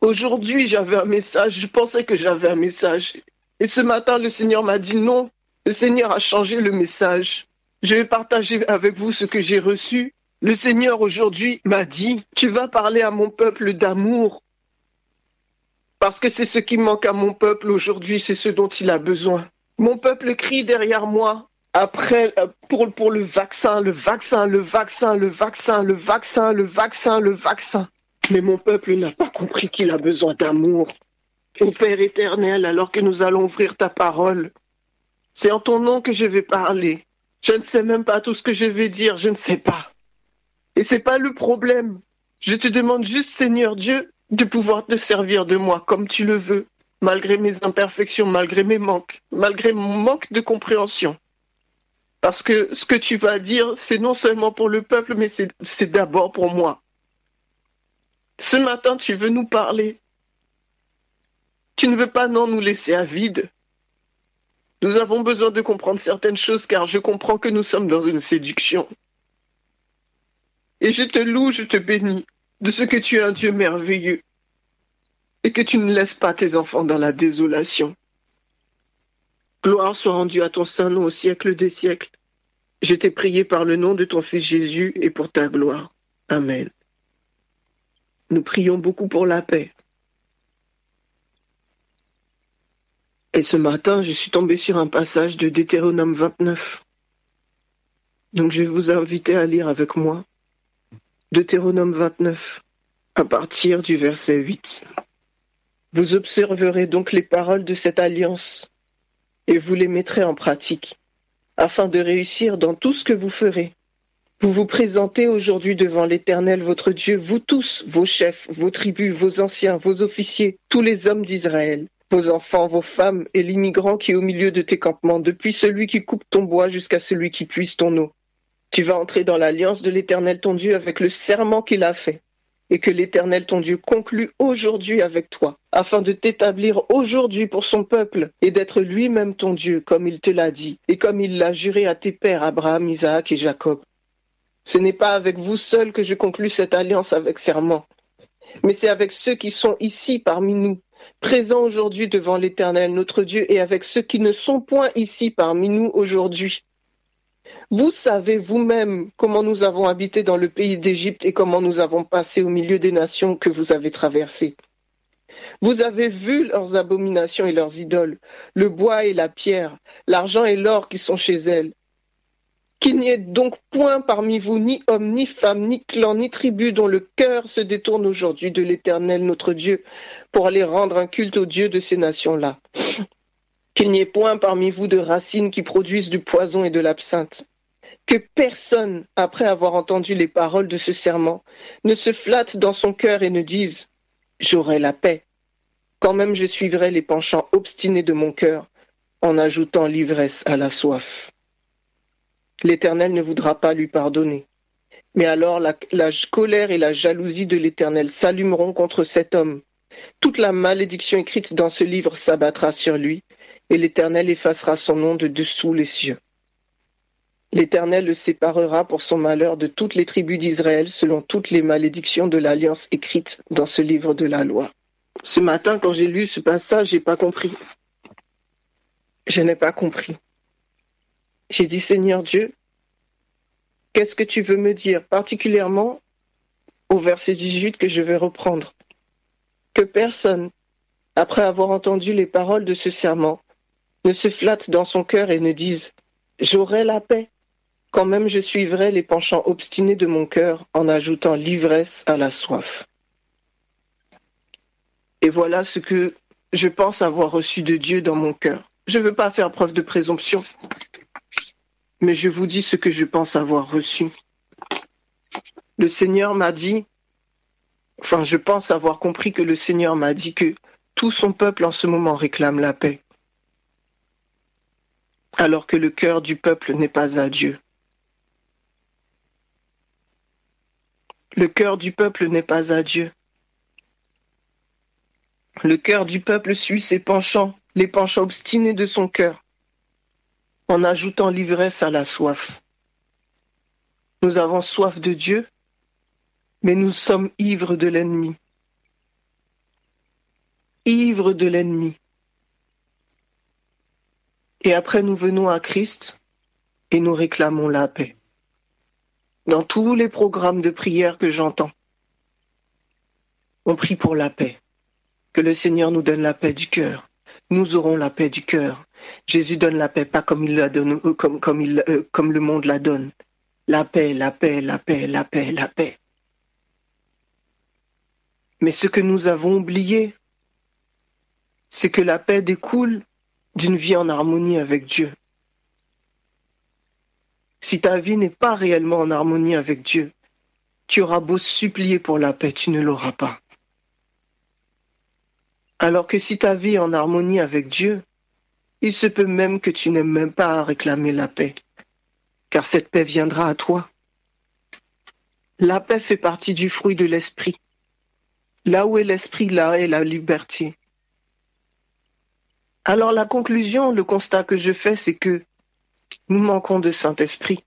Aujourd'hui, j'avais un message, je pensais que j'avais un message. Et ce matin, le Seigneur m'a dit non, le Seigneur a changé le message. Je vais partager avec vous ce que j'ai reçu. Le Seigneur aujourd'hui m'a dit, tu vas parler à mon peuple d'amour. Parce que c'est ce qui manque à mon peuple aujourd'hui, c'est ce dont il a besoin. Mon peuple crie derrière moi, après, euh, pour, pour le vaccin, le vaccin, le vaccin, le vaccin, le vaccin, le vaccin, le vaccin. Mais mon peuple n'a pas compris qu'il a besoin d'amour. Ô Père éternel, alors que nous allons ouvrir ta parole, c'est en ton nom que je vais parler. Je ne sais même pas tout ce que je vais dire, je ne sais pas. Et c'est pas le problème. Je te demande juste, Seigneur Dieu, de pouvoir te servir de moi comme tu le veux, malgré mes imperfections, malgré mes manques, malgré mon manque de compréhension. Parce que ce que tu vas dire, c'est non seulement pour le peuple, mais c'est d'abord pour moi. Ce matin, tu veux nous parler. Tu ne veux pas non nous laisser à vide. Nous avons besoin de comprendre certaines choses car je comprends que nous sommes dans une séduction. Et je te loue, je te bénis de ce que tu es un Dieu merveilleux et que tu ne laisses pas tes enfants dans la désolation. Gloire soit rendue à ton saint nom au siècle des siècles. Je t'ai prié par le nom de ton Fils Jésus et pour ta gloire. Amen. Nous prions beaucoup pour la paix. Et ce matin, je suis tombé sur un passage de Deutéronome 29. Donc je vais vous inviter à lire avec moi Deutéronome 29, à partir du verset 8. Vous observerez donc les paroles de cette alliance et vous les mettrez en pratique, afin de réussir dans tout ce que vous ferez. Vous vous présentez aujourd'hui devant l'Éternel votre Dieu, vous tous, vos chefs, vos tribus, vos anciens, vos officiers, tous les hommes d'Israël, vos enfants, vos femmes et l'immigrant qui est au milieu de tes campements, depuis celui qui coupe ton bois jusqu'à celui qui puise ton eau. Tu vas entrer dans l'alliance de l'Éternel ton Dieu avec le serment qu'il a fait et que l'Éternel ton Dieu conclut aujourd'hui avec toi, afin de t'établir aujourd'hui pour son peuple et d'être lui-même ton Dieu, comme il te l'a dit, et comme il l'a juré à tes pères Abraham, Isaac et Jacob. Ce n'est pas avec vous seuls que je conclus cette alliance avec serment, mais c'est avec ceux qui sont ici parmi nous, présents aujourd'hui devant l'Éternel notre Dieu, et avec ceux qui ne sont point ici parmi nous aujourd'hui vous savez vous-même comment nous avons habité dans le pays d'Égypte et comment nous avons passé au milieu des nations que vous avez traversées. Vous avez vu leurs abominations et leurs idoles, le bois et la pierre, l'argent et l'or qui sont chez elles. Qu'il n'y ait donc point parmi vous ni homme, ni femme, ni clan, ni tribu dont le cœur se détourne aujourd'hui de l'Éternel notre Dieu pour aller rendre un culte au Dieu de ces nations-là. Qu'il n'y ait point parmi vous de racines qui produisent du poison et de l'absinthe que personne, après avoir entendu les paroles de ce serment, ne se flatte dans son cœur et ne dise J'aurai la paix, quand même je suivrai les penchants obstinés de mon cœur, en ajoutant l'ivresse à la soif. L'Éternel ne voudra pas lui pardonner. Mais alors la, colère et la jalousie de l'Éternel s'allumeront contre cet homme. Toute la malédiction écrite dans ce livre s'abattra sur lui, et l'Éternel effacera son nom de dessous les cieux. L'Éternel le séparera pour son malheur de toutes les tribus d'Israël selon toutes les malédictions de l'alliance écrite dans ce livre de la loi. Ce matin, quand j'ai lu ce passage, j'ai pas compris. Je n'ai pas compris. J'ai dit, Seigneur Dieu, qu'est-ce que tu veux me dire, particulièrement au verset 18 que je vais reprendre? Que personne, après avoir entendu les paroles de ce serment, ne se flatte dans son cœur et ne dise J'aurai la paix quand même je suivrai les penchants obstinés de mon cœur en ajoutant l'ivresse à la soif. Et voilà ce que je pense avoir reçu de Dieu dans mon cœur. Je ne veux pas faire preuve de présomption, mais je vous dis ce que je pense avoir reçu. Le Seigneur m'a dit, enfin je pense avoir compris que le Seigneur m'a dit que tout son peuple en ce moment réclame la paix, alors que le cœur du peuple n'est pas à Dieu. Le cœur du peuple n'est pas à Dieu. Le cœur du peuple suit ses penchants, les penchants obstinés de son cœur, en ajoutant l'ivresse à la soif. Nous avons soif de Dieu, mais nous sommes ivres de l'ennemi. ivres de l'ennemi. Et après, nous venons à Christ et nous réclamons la paix. Dans tous les programmes de prière que j'entends, on prie pour la paix. Que le Seigneur nous donne la paix du cœur. Nous aurons la paix du cœur. Jésus donne la paix, pas euh, euh, comme le monde la donne. La paix, la paix, la paix, la paix, la paix. Mais ce que nous avons oublié, c'est que la paix découle d'une vie en harmonie avec Dieu. Si ta vie n'est pas réellement en harmonie avec Dieu, tu auras beau supplier pour la paix, tu ne l'auras pas. Alors que si ta vie est en harmonie avec Dieu, il se peut même que tu n'aimes même pas à réclamer la paix, car cette paix viendra à toi. La paix fait partie du fruit de l'esprit. Là où est l'esprit, là est la liberté. Alors la conclusion, le constat que je fais, c'est que nous manquons de Saint-Esprit.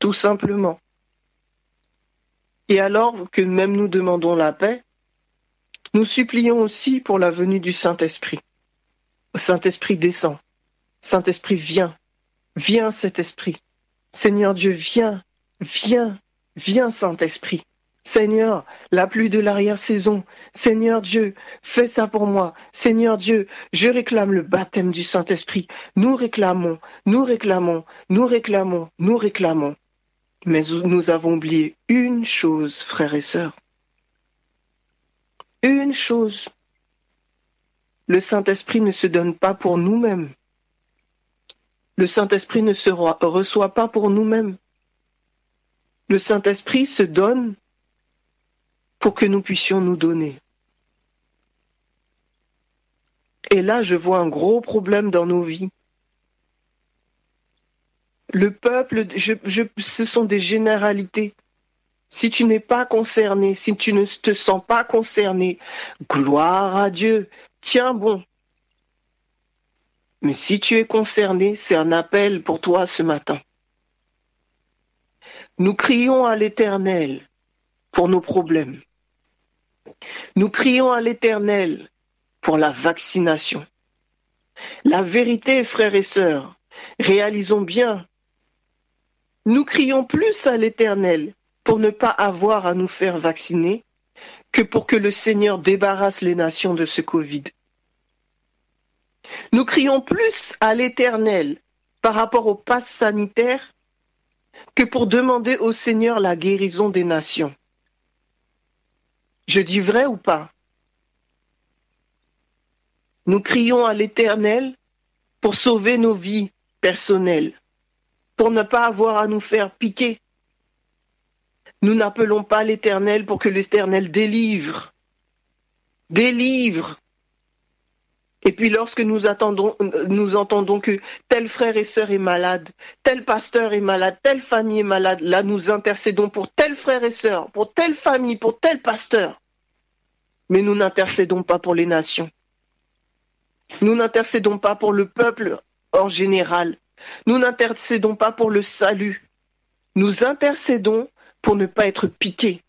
Tout simplement. Et alors que même nous demandons la paix, nous supplions aussi pour la venue du Saint-Esprit. Saint-Esprit descend. Saint-Esprit vient. Viens cet esprit. Seigneur Dieu, viens. Viens. Viens Saint-Esprit. Seigneur, la pluie de l'arrière-saison. Seigneur Dieu, fais ça pour moi. Seigneur Dieu, je réclame le baptême du Saint-Esprit. Nous réclamons, nous réclamons, nous réclamons, nous réclamons. Mais nous avons oublié une chose, frères et sœurs. Une chose. Le Saint-Esprit ne se donne pas pour nous-mêmes. Le Saint-Esprit ne se reçoit pas pour nous-mêmes. Le Saint-Esprit se donne pour que nous puissions nous donner. Et là, je vois un gros problème dans nos vies. Le peuple, ce sont des généralités. Si tu n'es pas concerné, si tu ne te sens pas concerné, gloire à Dieu, tiens bon. Mais si tu es concerné, c'est un appel pour toi ce matin. Nous crions à l'Éternel pour nos problèmes. Nous crions à l'Éternel pour la vaccination. La vérité, frères et sœurs, réalisons bien. Nous crions plus à l'Éternel pour ne pas avoir à nous faire vacciner que pour que le Seigneur débarrasse les nations de ce Covid. Nous crions plus à l'Éternel par rapport au pass sanitaire que pour demander au Seigneur la guérison des nations. Je dis vrai ou pas? Nous crions à l'Éternel pour sauver nos vies personnelles, pour ne pas avoir à nous faire piquer. Nous n'appelons pas l'Éternel pour que l'Éternel délivre. Délivre. Et puis lorsque nous, attendons, nous entendons que tel frère et sœur est malade, tel pasteur est malade, telle famille est malade, là nous intercédons pour tel frère et sœur, pour telle famille, pour tel pasteur. Mais nous n'intercédons pas pour les nations. Nous n'intercédons pas pour le peuple en général. Nous n'intercédons pas pour le salut. Nous intercédons pour ne pas être piqués.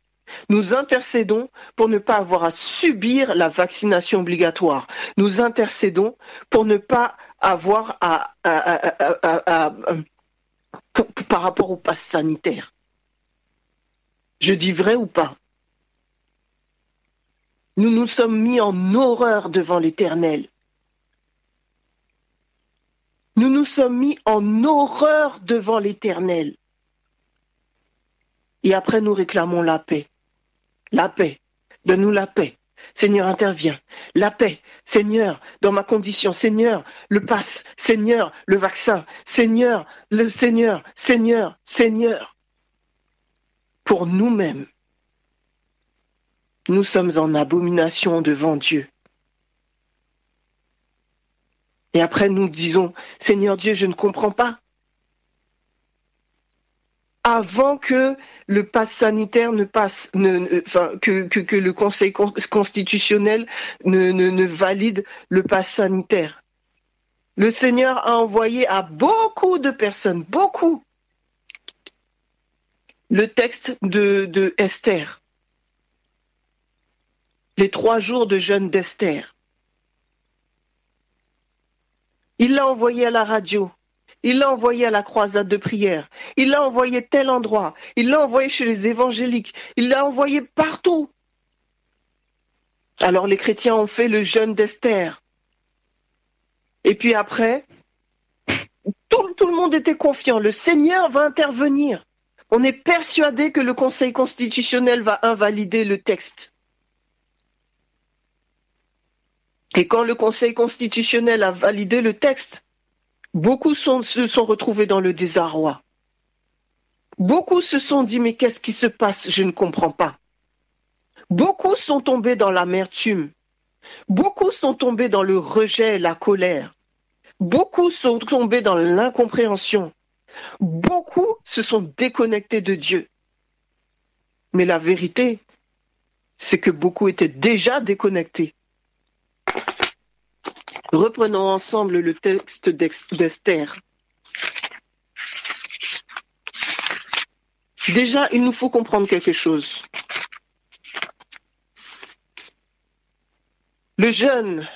Nous intercédons pour ne pas avoir à subir la vaccination obligatoire. Nous intercédons pour ne pas avoir à, par rapport au pass sanitaire. Je dis vrai ou pas? Nous nous sommes mis en horreur devant l'Éternel. Nous nous sommes mis en horreur devant l'Éternel. Et après, nous réclamons la paix. La paix. Donne-nous la paix. Seigneur, interviens. La paix. Seigneur, dans ma condition. Seigneur, le passe. Seigneur, le vaccin. Seigneur, le Seigneur. Seigneur, Seigneur. Pour nous-mêmes, nous sommes en abomination devant Dieu. Et après, nous disons, Seigneur Dieu, je ne comprends pas avant que le pass sanitaire ne passe, que, le Conseil constitutionnel ne, valide le pass sanitaire. Le Seigneur a envoyé à beaucoup de personnes, beaucoup, le texte de Esther. les trois jours de jeûne d'Esther. Il l'a envoyé à la radio, il l'a envoyé à la croisade de prière, il l'a envoyé tel endroit, il l'a envoyé chez les évangéliques, il l'a envoyé partout. Alors les chrétiens ont fait le jeûne d'Esther. Et puis après, tout, tout, le monde était confiant, le Seigneur va intervenir. On est persuadé que le Conseil constitutionnel va invalider le texte. Et quand le Conseil constitutionnel a validé le texte, beaucoup se sont retrouvés dans le désarroi. Beaucoup se sont dit, mais qu'est-ce qui se passe? Je ne comprends pas. Beaucoup sont tombés dans l'amertume. Beaucoup sont tombés dans le rejet et la colère. Beaucoup sont tombés dans l'incompréhension. Beaucoup se sont déconnectés de Dieu. Mais la vérité, c'est que beaucoup étaient déjà déconnectés. Reprenons ensemble le texte d'Esther. Déjà, il nous faut comprendre quelque chose. Le jeûne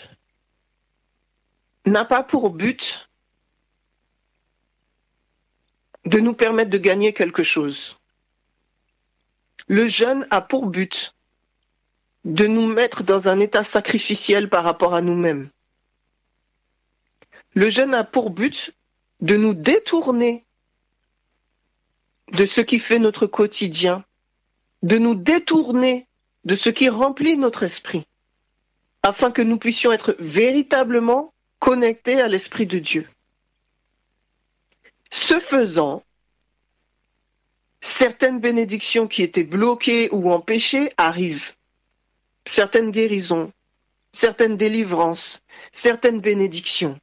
n'a pas pour but de nous permettre de gagner quelque chose. Le jeûne a pour but de nous mettre dans un état sacrificiel par rapport à nous-mêmes. Le jeûne a pour but de nous détourner de ce qui fait notre quotidien, de nous détourner de ce qui remplit notre esprit, afin que nous puissions être véritablement connectés à l'Esprit de Dieu. Ce faisant, certaines bénédictions qui étaient bloquées ou empêchées arrivent. Certaines guérisons, certaines délivrances, certaines bénédictions.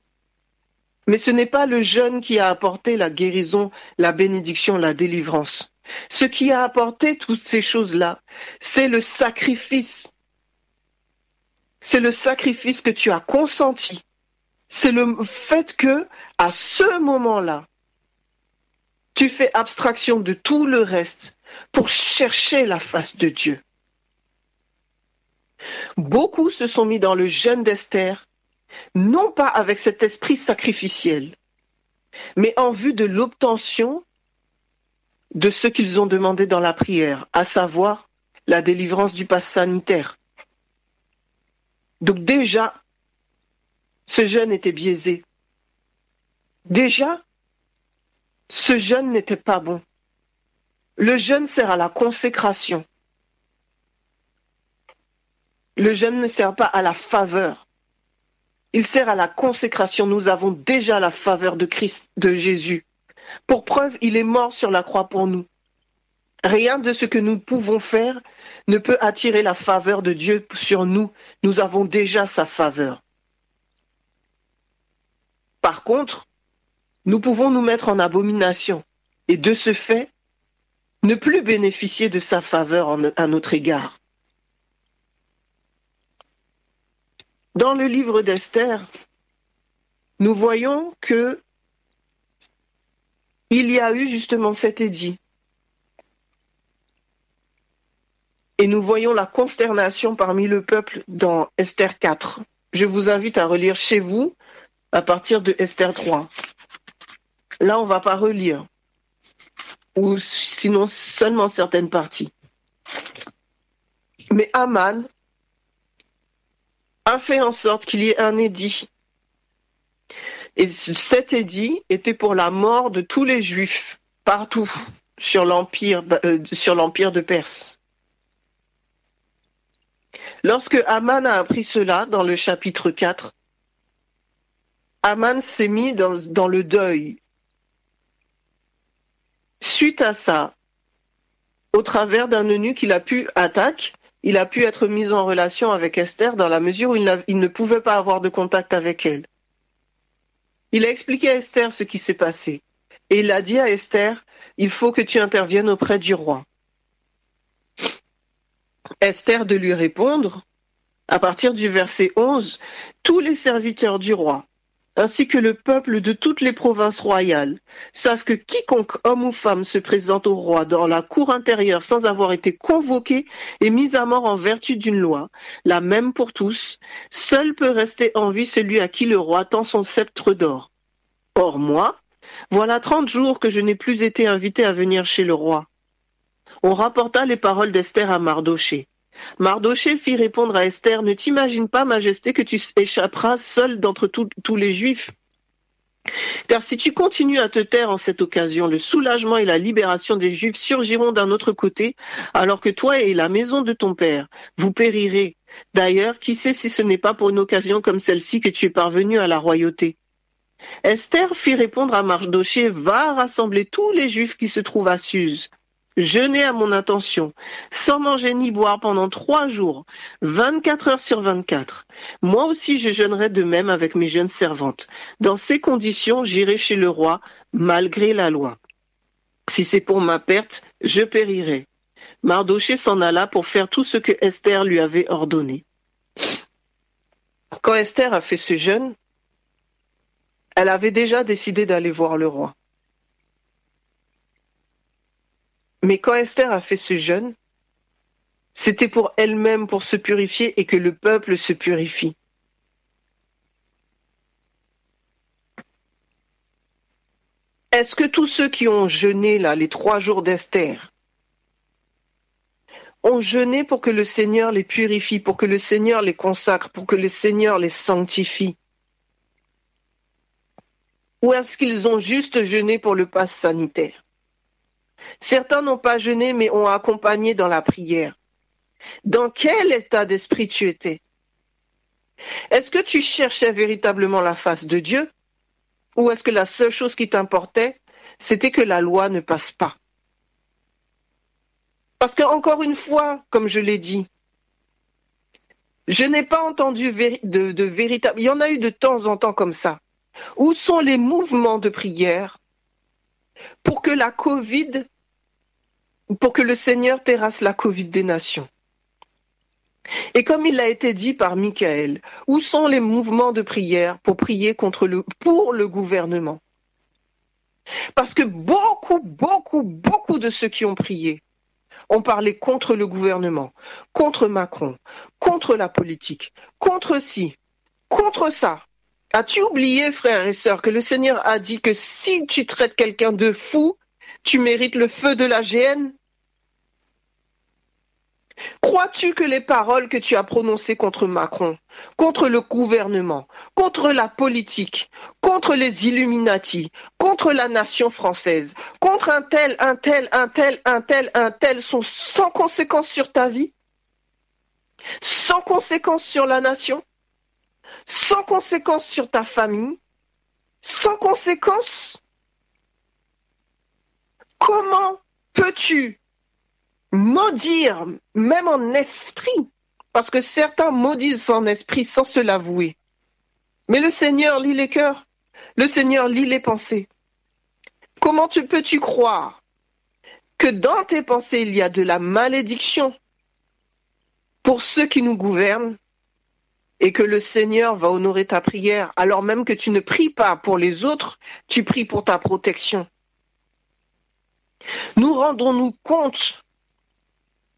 Mais ce n'est pas le jeûne qui a apporté la guérison, la bénédiction, la délivrance. Ce qui a apporté toutes ces choses-là, c'est le sacrifice. C'est le sacrifice que tu as consenti. C'est le fait que, à ce moment-là, tu fais abstraction de tout le reste pour chercher la face de Dieu. Beaucoup se sont mis dans le jeûne d'Esther non pas avec cet esprit sacrificiel, mais en vue de l'obtention de ce qu'ils ont demandé dans la prière, à savoir la délivrance du pass sanitaire. Donc déjà, ce jeûne était biaisé. Déjà, ce jeûne n'était pas bon. Le jeûne sert à la consécration. Le jeûne ne sert pas à la faveur. Il sert à la consécration. Nous avons déjà la faveur de Christ, de Jésus. Pour preuve, il est mort sur la croix pour nous. Rien de ce que nous pouvons faire ne peut attirer la faveur de Dieu sur nous. Nous avons déjà sa faveur. Par contre, nous pouvons nous mettre en abomination et de ce fait, ne plus bénéficier de sa faveur à notre égard. Dans le livre d'Esther, nous voyons que il y a eu justement cet édit. Et nous voyons la consternation parmi le peuple dans Esther 4. Je vous invite à relire chez vous à partir de Esther 3. Là, on ne va pas relire, sinon seulement certaines parties. Mais Aman a fait en sorte qu'il y ait un édit. Et cet édit était pour la mort de tous les juifs partout sur l'empire euh, de Perse. Lorsque Aman a appris cela dans le chapitre 4, Aman s'est mis dans, dans le deuil. Suite à ça, au travers d'un eunuque, qu'il a pu attaquer il a pu être mis en relation avec Esther dans la mesure où il, ne pouvait pas avoir de contact avec elle. Il a expliqué à Esther ce qui s'est passé. Et il a dit à Esther, il faut que tu interviennes auprès du roi. Esther de lui répondre, à partir du verset 11, tous les serviteurs du roi, ainsi que le peuple de toutes les provinces royales, savent que quiconque homme ou femme se présente au roi dans la cour intérieure sans avoir été convoqué est mis à mort en vertu d'une loi, la même pour tous. Seul peut rester en vie celui à qui le roi tend son sceptre d'or. Or moi, voilà trente jours que je n'ai plus été invité à venir chez le roi. On rapporta les paroles d'Esther à Mardoché. Mardoché fit répondre à Esther, Ne t'imagine pas, Majesté, que tu échapperas seul d'entre tous les Juifs. Car si tu continues à te taire en cette occasion, le soulagement et la libération des Juifs surgiront d'un autre côté, alors que toi et la maison de ton père, vous périrez. D'ailleurs, qui sait si ce n'est pas pour une occasion comme celle-ci que tu es parvenu à la royauté? Esther fit répondre à Mardoché, Va rassembler tous les Juifs qui se trouvent à Suse jeûner à mon intention, sans manger ni boire pendant trois jours, 24 heures sur 24. Moi aussi je jeûnerai de même avec mes jeunes servantes. Dans ces conditions, j'irai chez le roi, malgré la loi. Si c'est pour ma perte, je périrai. Mardoché s'en alla pour faire tout ce que Esther lui avait ordonné. Quand Esther a fait ce jeûne, elle avait déjà décidé d'aller voir le roi. Mais quand Esther a fait ce jeûne, c'était pour elle-même, pour se purifier et que le peuple se purifie. Est-ce que tous ceux qui ont jeûné là, les trois jours d'Esther, ont jeûné pour que le Seigneur les purifie, pour que le Seigneur les consacre, pour que le Seigneur les sanctifie? Ou est-ce qu'ils ont juste jeûné pour le pass sanitaire? Certains n'ont pas jeûné, mais ont accompagné dans la prière. Dans quel état d'esprit tu étais? Est-ce que tu cherchais véritablement la face de Dieu? Ou est-ce que la seule chose qui t'importait, c'était que la loi ne passe pas? Parce que, encore une fois, comme je l'ai dit, je n'ai pas entendu de, de véritable. Il y en a eu de temps en temps comme ça. Où sont les mouvements de prière pour que la Covid pour que le Seigneur terrasse la Covid des nations. Et comme il a été dit par Michael, où sont les mouvements de prière pour prier contre le, pour le gouvernement? Parce que beaucoup, beaucoup, beaucoup de ceux qui ont prié ont parlé contre le gouvernement, contre Macron, contre la politique, contre ci, contre ça. As-tu oublié, frères et sœurs, que le Seigneur a dit que si tu traites quelqu'un de fou, tu mérites le feu de la géhenne? Crois-tu que les paroles que tu as prononcées contre Macron, contre le gouvernement, contre la politique, contre les Illuminati, contre la nation française, contre un tel, un tel, un tel, un tel, un tel sont sans conséquence sur ta vie? Sans conséquence sur la nation? Sans conséquence sur ta famille? Sans conséquence? Comment peux-tu maudire, même en esprit, parce que certains maudissent en esprit sans se l'avouer. Mais le Seigneur lit les cœurs, le Seigneur lit les pensées. Comment tu peux-tu croire que dans tes pensées il y a de la malédiction pour ceux qui nous gouvernent et que le Seigneur va honorer ta prière alors même que tu ne pries pas pour les autres, tu pries pour ta protection? Nous rendons-nous compte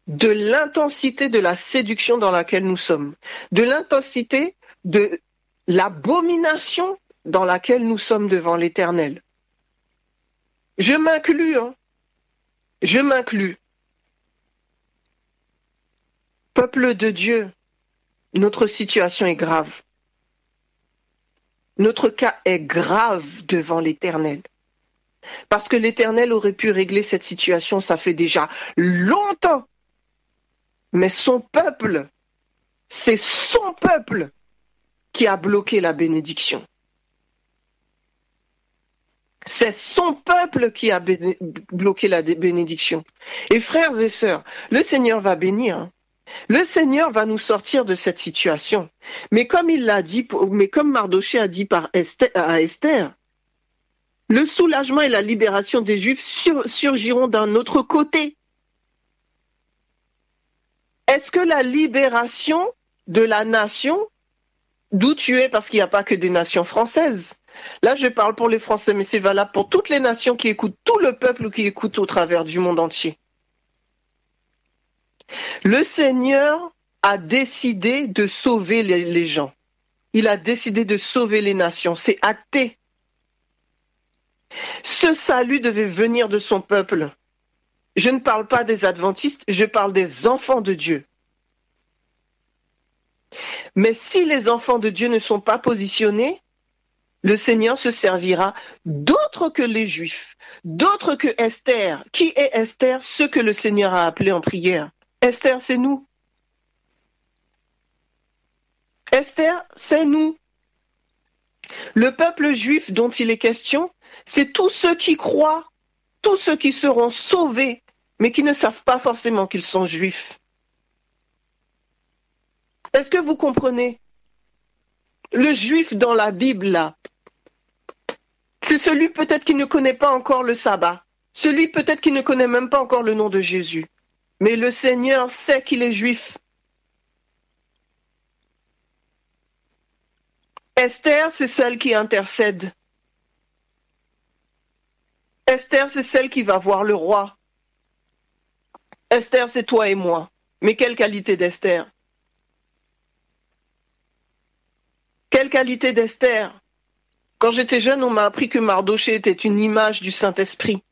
de l'intensité de la séduction dans laquelle nous sommes, de l'intensité de l'abomination dans laquelle nous sommes devant l'Éternel. Je m'inclus, hein. je m'inclus. Peuple de Dieu, notre situation est grave. Notre cas est grave devant l'Éternel. Parce que l'Éternel aurait pu régler cette situation, ça fait déjà longtemps mais son peuple, c'est son peuple qui a bloqué la bénédiction. C'est son peuple qui a bloqué la bénédiction. Et frères et sœurs, le Seigneur va bénir. Hein. Le Seigneur va nous sortir de cette situation. Mais comme il l'a dit, mais comme Mardoché a dit à Esther, le soulagement et la libération des Juifs surgiront d'un autre côté. Est-ce que la libération de la nation d'où tu es parce qu'il n'y a pas que des nations françaises. Là, je parle pour les Français, mais c'est valable pour toutes les nations qui écoutent, tout le peuple qui écoute au travers du monde entier. Le Seigneur a décidé de sauver les, les gens. Il a décidé de sauver les nations. C'est acté. Ce salut devait venir de son peuple. Je ne parle pas des adventistes, je parle des enfants de Dieu. Mais si les enfants de Dieu ne sont pas positionnés, le Seigneur se servira d'autres que les Juifs, d'autres que Esther. Qui est Esther? Ce que le Seigneur a appelé en prière. Esther, c'est nous. Esther, c'est nous. Le peuple juif dont il est question, c'est tous ceux qui croient, tous ceux qui seront sauvés, mais qui ne savent pas forcément qu'ils sont juifs. Est-ce que vous comprenez? Le juif dans la Bible, là, c'est celui peut-être qui ne connaît pas encore le sabbat, celui peut-être qui ne connaît même pas encore le nom de Jésus. Mais le Seigneur sait qu'il est juif. Esther, c'est celle qui intercède. Esther, c'est celle qui va voir le roi. Esther, c'est toi et moi. Mais quelle qualité d'Esther Quelle qualité d'Esther Quand j'étais jeune, on m'a appris que Mardoché était une image du Saint-Esprit.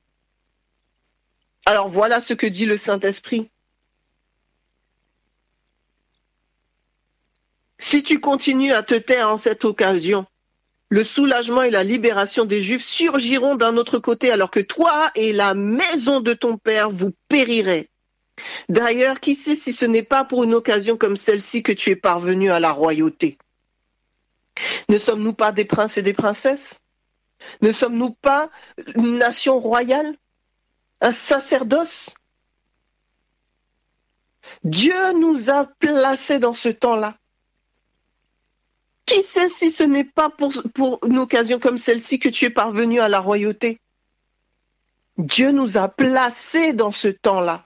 Alors voilà ce que dit le Saint-Esprit. Si tu continues à te taire en cette occasion, le soulagement et la libération des Juifs surgiront d'un autre côté alors que toi et la maison de ton Père vous périrez. D'ailleurs, qui sait si ce n'est pas pour une occasion comme celle-ci que tu es parvenu à la royauté? Ne sommes-nous pas des princes et des princesses? Ne sommes-nous pas une nation royale? Un sacerdoce? Dieu nous a placés dans ce temps-là. Qui sait si ce n'est pas pour, une occasion comme celle-ci que tu es parvenu à la royauté? Dieu nous a placés dans ce temps-là.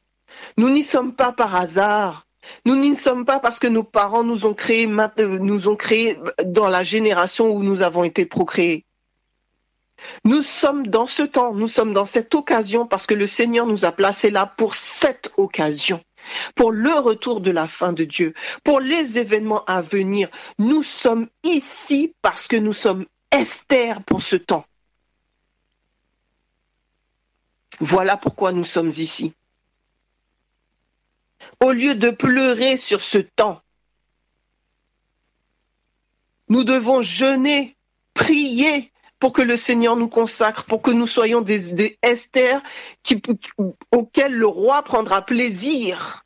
Nous n'y sommes pas par hasard. Nous n'y sommes pas parce que nos parents nous ont créés, nous ont créés dans la génération où nous avons été procréés. Nous sommes dans ce temps, nous sommes dans cette occasion parce que le Seigneur nous a placés là pour cette occasion pour le retour de la fin de Dieu, pour les événements à venir. Nous sommes ici parce que nous sommes Esther pour ce temps. Voilà pourquoi nous sommes ici. Au lieu de pleurer sur ce temps, nous devons jeûner, prier pour que le Seigneur nous consacre, pour que nous soyons des, Esther qui, auxquels le roi prendra plaisir.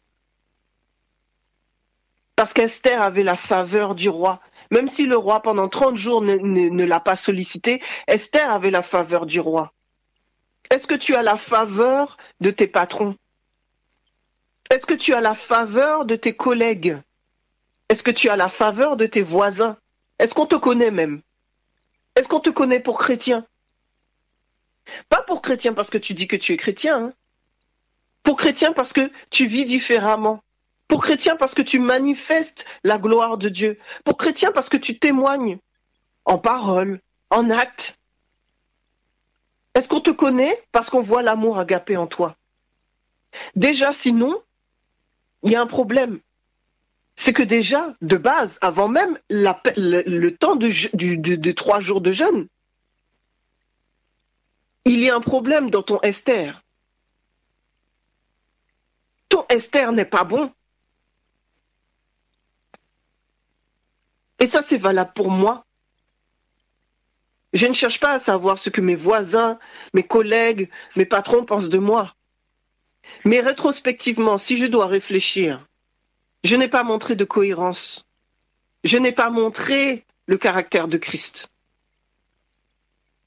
Parce qu'Esther avait la faveur du roi. Même si le roi, pendant 30 jours, ne, ne, ne l'a pas sollicité, Esther avait la faveur du roi. Est-ce que tu as la faveur de tes patrons? Est-ce que tu as la faveur de tes collègues? Est-ce que tu as la faveur de tes voisins? Est-ce qu'on te connaît même? Est-ce qu'on te connaît pour chrétien? Pas pour chrétien parce que tu dis que tu es chrétien. Hein. Pour chrétien parce que tu vis différemment. Pour chrétien parce que tu manifestes la gloire de Dieu. Pour chrétien parce que tu témoignes en parole, en acte. Est-ce qu'on te connaît parce qu'on voit l'amour agapé en toi? Déjà, sinon, il y a un problème c'est que déjà, de base, avant même le, temps de, de, trois jours de jeûne, il y a un problème dans ton Esther. Ton Esther n'est pas bon. Et ça, c'est valable pour moi. Je ne cherche pas à savoir ce que mes voisins, mes collègues, mes patrons pensent de moi. Mais rétrospectivement, si je dois réfléchir, je n'ai pas montré de cohérence. Je n'ai pas montré le caractère de Christ.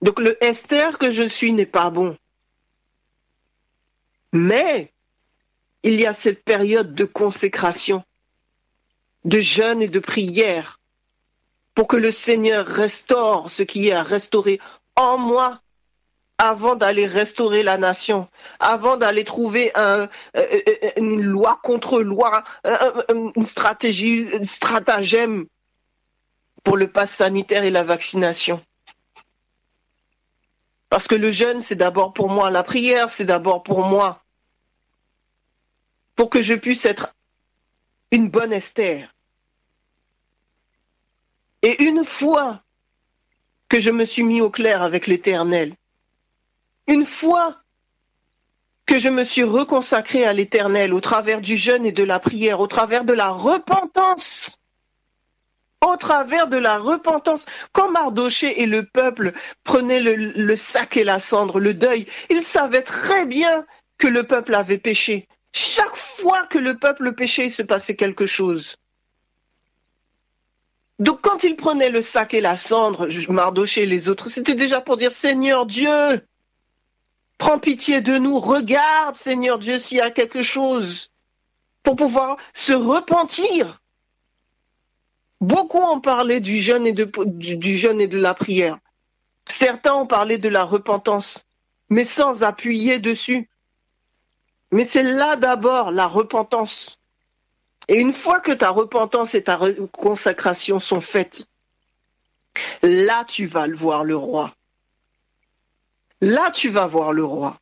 Donc le Esther que je suis n'est pas bon. Mais il y a cette période de consécration, de jeûne et de prière pour que le Seigneur restaure ce qui est à restaurer en moi avant d'aller restaurer la nation, avant d'aller trouver euh, euh, une loi contre loi, une stratégie, un stratagème pour le pass sanitaire et la vaccination. Parce que le jeûne, c'est d'abord pour moi, la prière, c'est d'abord pour moi. Pour que je puisse être une bonne Esther. Et une fois que je me suis mis au clair avec l'Éternel, une fois que je me suis reconsacré à l'Éternel au travers du jeûne et de la prière, au travers de la repentance, au travers de la repentance. Quand Mardoché et le peuple prenaient le, le, sac et la cendre, le deuil, ils savaient très bien que le peuple avait péché. Chaque fois que le peuple péchait, il se passait quelque chose. Donc quand ils prenaient le sac et la cendre, Mardoché et les autres, c'était déjà pour dire Seigneur Dieu, prends pitié de nous, regarde Seigneur Dieu s'il y a quelque chose pour pouvoir se repentir. Beaucoup ont parlé du jeûne et de, du, jeûne et de la prière. Certains ont parlé de la repentance, mais sans appuyer dessus. Mais c'est là d'abord la repentance. Et une fois que ta repentance et ta consacration sont faites, là tu vas le voir le roi. Là tu vas voir le roi.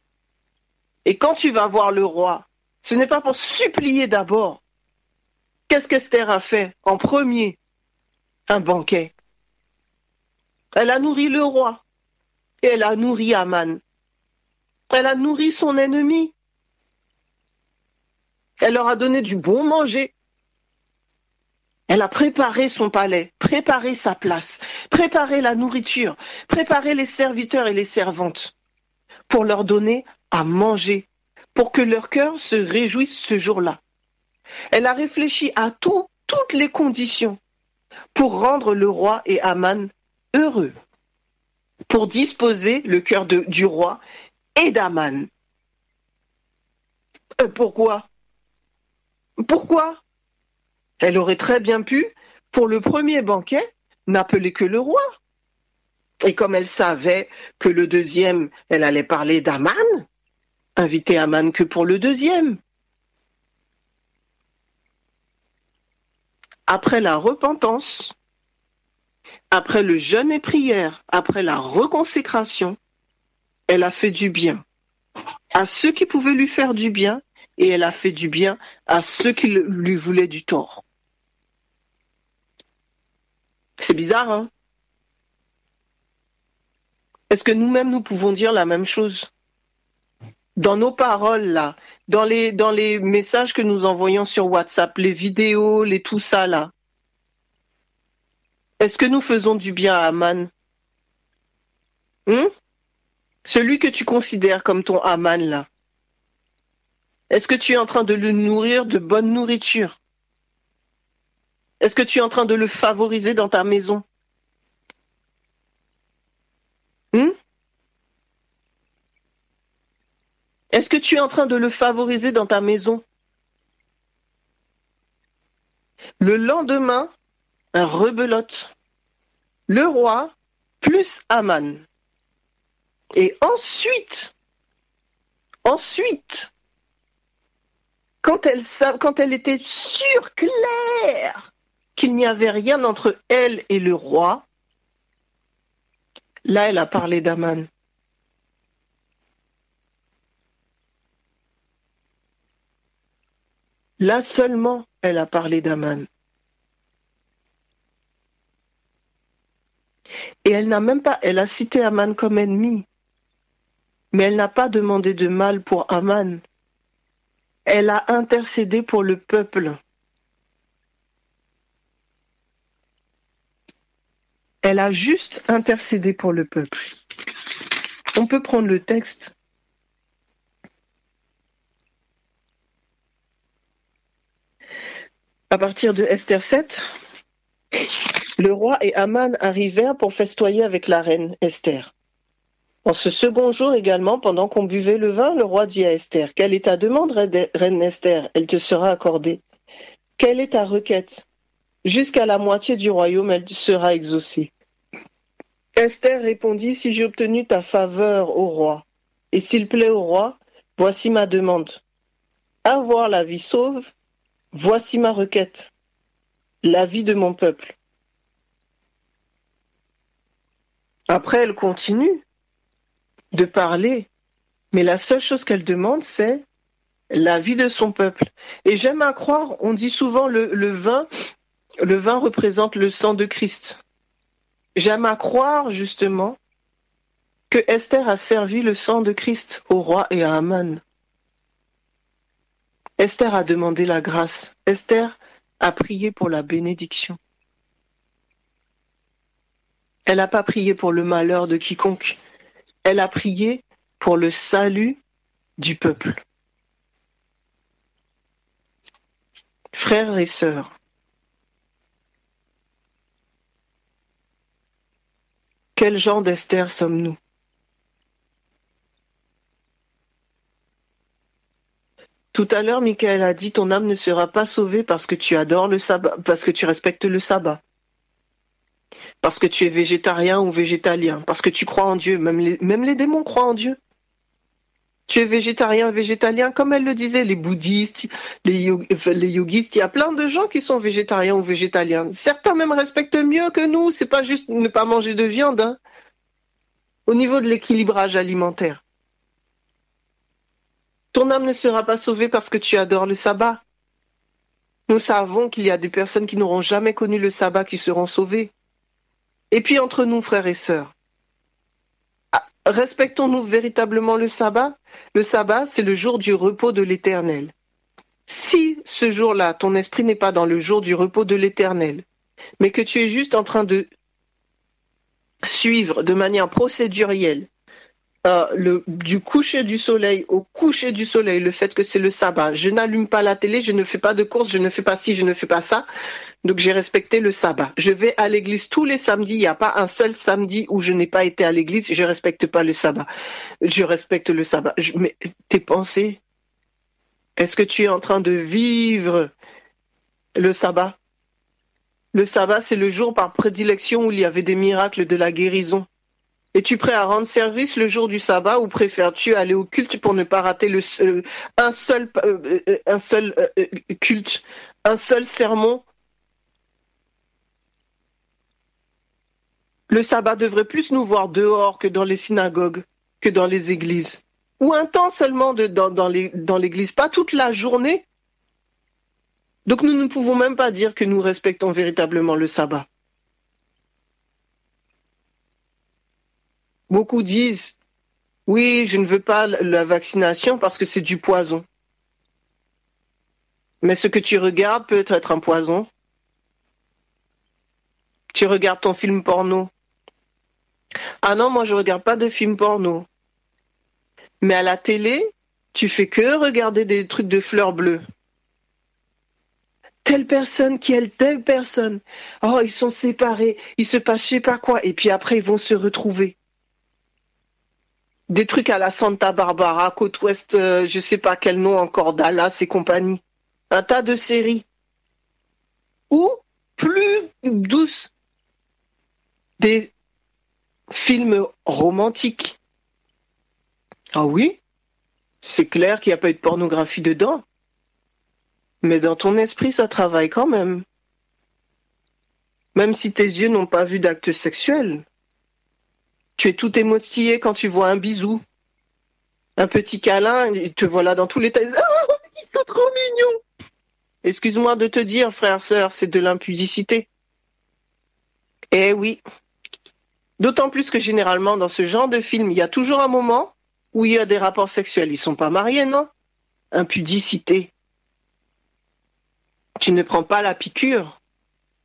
Et quand tu vas voir le roi, ce n'est pas pour supplier d'abord. Qu'est-ce qu'Esther a fait en premier? Un banquet. Elle a nourri le roi. Et elle a nourri Aman. Elle a nourri son ennemi. Elle leur a donné du bon manger. Elle a préparé son palais, préparé sa place, préparé la nourriture, préparé les serviteurs et les servantes pour leur donner à manger, pour que leur cœur se réjouisse ce jour-là. Elle a réfléchi à tout, toutes les conditions pour rendre le roi et Aman heureux, pour disposer le cœur du roi et d'Aman. Euh, pourquoi? Pourquoi? Elle aurait très bien pu, pour le premier banquet, n'appeler que le roi. Et comme elle savait que le deuxième, elle allait parler d'Aman, inviter Aman que pour le deuxième. Après la repentance, après le jeûne et prière, après la reconsécration, elle a fait du bien à ceux qui pouvaient lui faire du bien et elle a fait du bien à ceux qui lui voulaient du tort. C'est bizarre, hein. Est-ce que nous-mêmes, nous pouvons dire la même chose? Dans nos paroles, là, dans les, messages que nous envoyons sur WhatsApp, les vidéos, les tout ça, là. Est-ce que nous faisons du bien à Aman? Hein Celui que tu considères comme ton Aman, là. Est-ce que tu es en train de le nourrir de bonne nourriture? Est-ce que tu es en train de le favoriser dans ta maison? Hmm? Est-ce que tu es en train de le favoriser dans ta maison? Le lendemain, un rebelote. Le roi plus Aman. Et ensuite, ensuite, quand elle, était sûre, claire, qu'il n'y avait rien entre elle et le roi, là elle a parlé d'Aman. Là seulement elle a parlé d'Aman. Et elle n'a même pas, elle a cité Aman comme ennemi, mais elle n'a pas demandé de mal pour Aman. Elle a intercédé pour le peuple. Elle a juste intercédé pour le peuple. On peut prendre le texte. À partir de Esther 7, le roi et Aman arrivèrent pour festoyer avec la reine Esther. En ce second jour également, pendant qu'on buvait le vin, le roi dit à Esther, Quelle est ta demande, reine Esther? Elle te sera accordée. Quelle est ta requête? Jusqu'à la moitié du royaume, elle sera exaucée. Esther répondit, Si j'ai obtenu ta faveur au roi, et s'il plaît au roi, voici ma demande. Avoir la vie sauve, voici ma requête, la vie de mon peuple. Après, elle continue de parler, mais la seule chose qu'elle demande, c'est la vie de son peuple. Et j'aime à croire, on dit souvent le, vin, le vin représente le sang de Christ. J'aime à croire justement que Esther a servi le sang de Christ au roi et à Aman. Esther a demandé la grâce. Esther a prié pour la bénédiction. Elle n'a pas prié pour le malheur de quiconque. Elle a prié pour le salut du peuple. Frères et sœurs, quel genre d'Esther sommes-nous? Tout à l'heure, Michael a dit ton âme ne sera pas sauvée parce que tu adores le sabbat, parce que tu respectes le sabbat, parce que tu es végétarien ou végétalien, parce que tu crois en Dieu. Même les, même les démons croient en Dieu. Tu es végétarien, végétalien, comme elle le disait, les bouddhistes, les, yogistes, il y a plein de gens qui sont végétariens ou végétaliens. Certains même respectent mieux que nous, c'est pas juste ne pas manger de viande, hein. au niveau de l'équilibrage alimentaire. Ton âme ne sera pas sauvée parce que tu adores le sabbat. Nous savons qu'il y a des personnes qui n'auront jamais connu le sabbat qui seront sauvées. Et puis entre nous, frères et sœurs, respectons-nous véritablement le sabbat? Le sabbat, c'est le jour du repos de l'Éternel. Si ce jour-là, ton esprit n'est pas dans le jour du repos de l'Éternel, mais que tu es juste en train de suivre de manière procédurielle euh, du coucher du soleil au coucher du soleil, le fait que c'est le sabbat. Je n'allume pas la télé, je ne fais pas de courses, je ne fais pas ci, je ne fais pas ça. Donc j'ai respecté le sabbat. Je vais à l'église tous les samedis. Il n'y a pas un seul samedi où je n'ai pas été à l'église. Je respecte pas le sabbat. Je respecte le sabbat. mais tes pensées, est-ce que tu es en train de vivre le sabbat? Le sabbat, c'est le jour par prédilection où il y avait des miracles de la guérison. Es-tu prêt à rendre service le jour du sabbat ou préfères-tu aller au culte pour ne pas rater le, euh, un seul, euh, euh, un seul culte, un seul sermon Le sabbat devrait plus nous voir dehors que dans les synagogues, que dans les églises. Ou un temps seulement dans l'église, pas toute la journée. Donc nous ne pouvons même pas dire que nous respectons véritablement le sabbat. Beaucoup disent, oui, je ne veux pas la vaccination parce que c'est du poison. Mais ce que tu regardes peut être un poison. Tu regardes ton film porno. Ah non, moi je regarde pas de film porno. Mais à la télé, tu fais que regarder des trucs de fleurs bleues. Telle personne qui est telle personne. Oh, ils sont séparés, il se passe je sais pas quoi, et puis après ils vont se retrouver des trucs à la Santa Barbara, côte ouest, euh, je sais pas quel nom encore, Dallas et compagnie. Un tas de séries. Ou, plus douce, des films romantiques. Ah oui, c'est clair qu'il n'y a pas eu de pornographie dedans. Mais dans ton esprit, ça travaille quand même. Même si tes yeux n'ont pas vu d'acte sexuel. Tu es tout émoustillé quand tu vois un bisou. Un petit câlin, et te voilà dans tous les tas. Oh, ils sont trop mignons. Excuse-moi de te dire, frère, sœur, c'est de l'impudicité. Eh oui. D'autant plus que généralement, dans ce genre de film, il y a toujours un moment où il y a des rapports sexuels. Ils sont pas mariés, non? Impudicité. Tu ne prends pas la piqûre,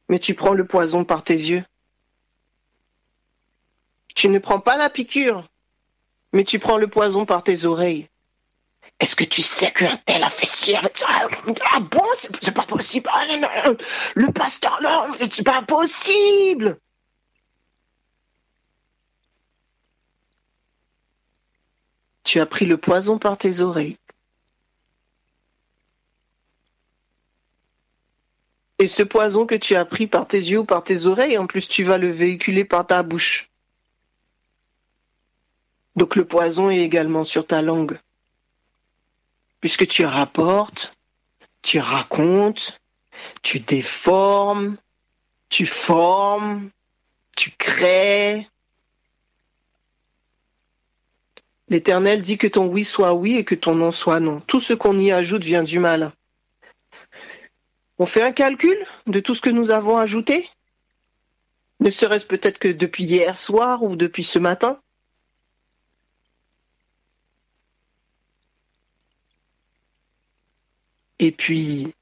mais tu prends le poison par tes yeux. Tu ne prends pas la piqûre, mais tu prends le poison par tes oreilles. Est-ce que tu sais qu'un tel a fait ci avec ça Ah bon, c'est pas possible. Ah, le pasteur, non, c'est pas possible. Tu as pris le poison par tes oreilles. Et ce poison que tu as pris par tes yeux ou par tes oreilles, en plus tu vas le véhiculer par ta bouche. Donc le poison est également sur ta langue. Puisque tu rapportes, tu racontes, tu déformes, tu formes, tu crées, L'Éternel dit que ton oui soit oui et que ton non soit non. Tout ce qu'on y ajoute vient du mal. On fait un calcul de tout ce que nous avons ajouté? Ne serait-ce peut-être que depuis hier soir ou depuis ce matin? Et puis,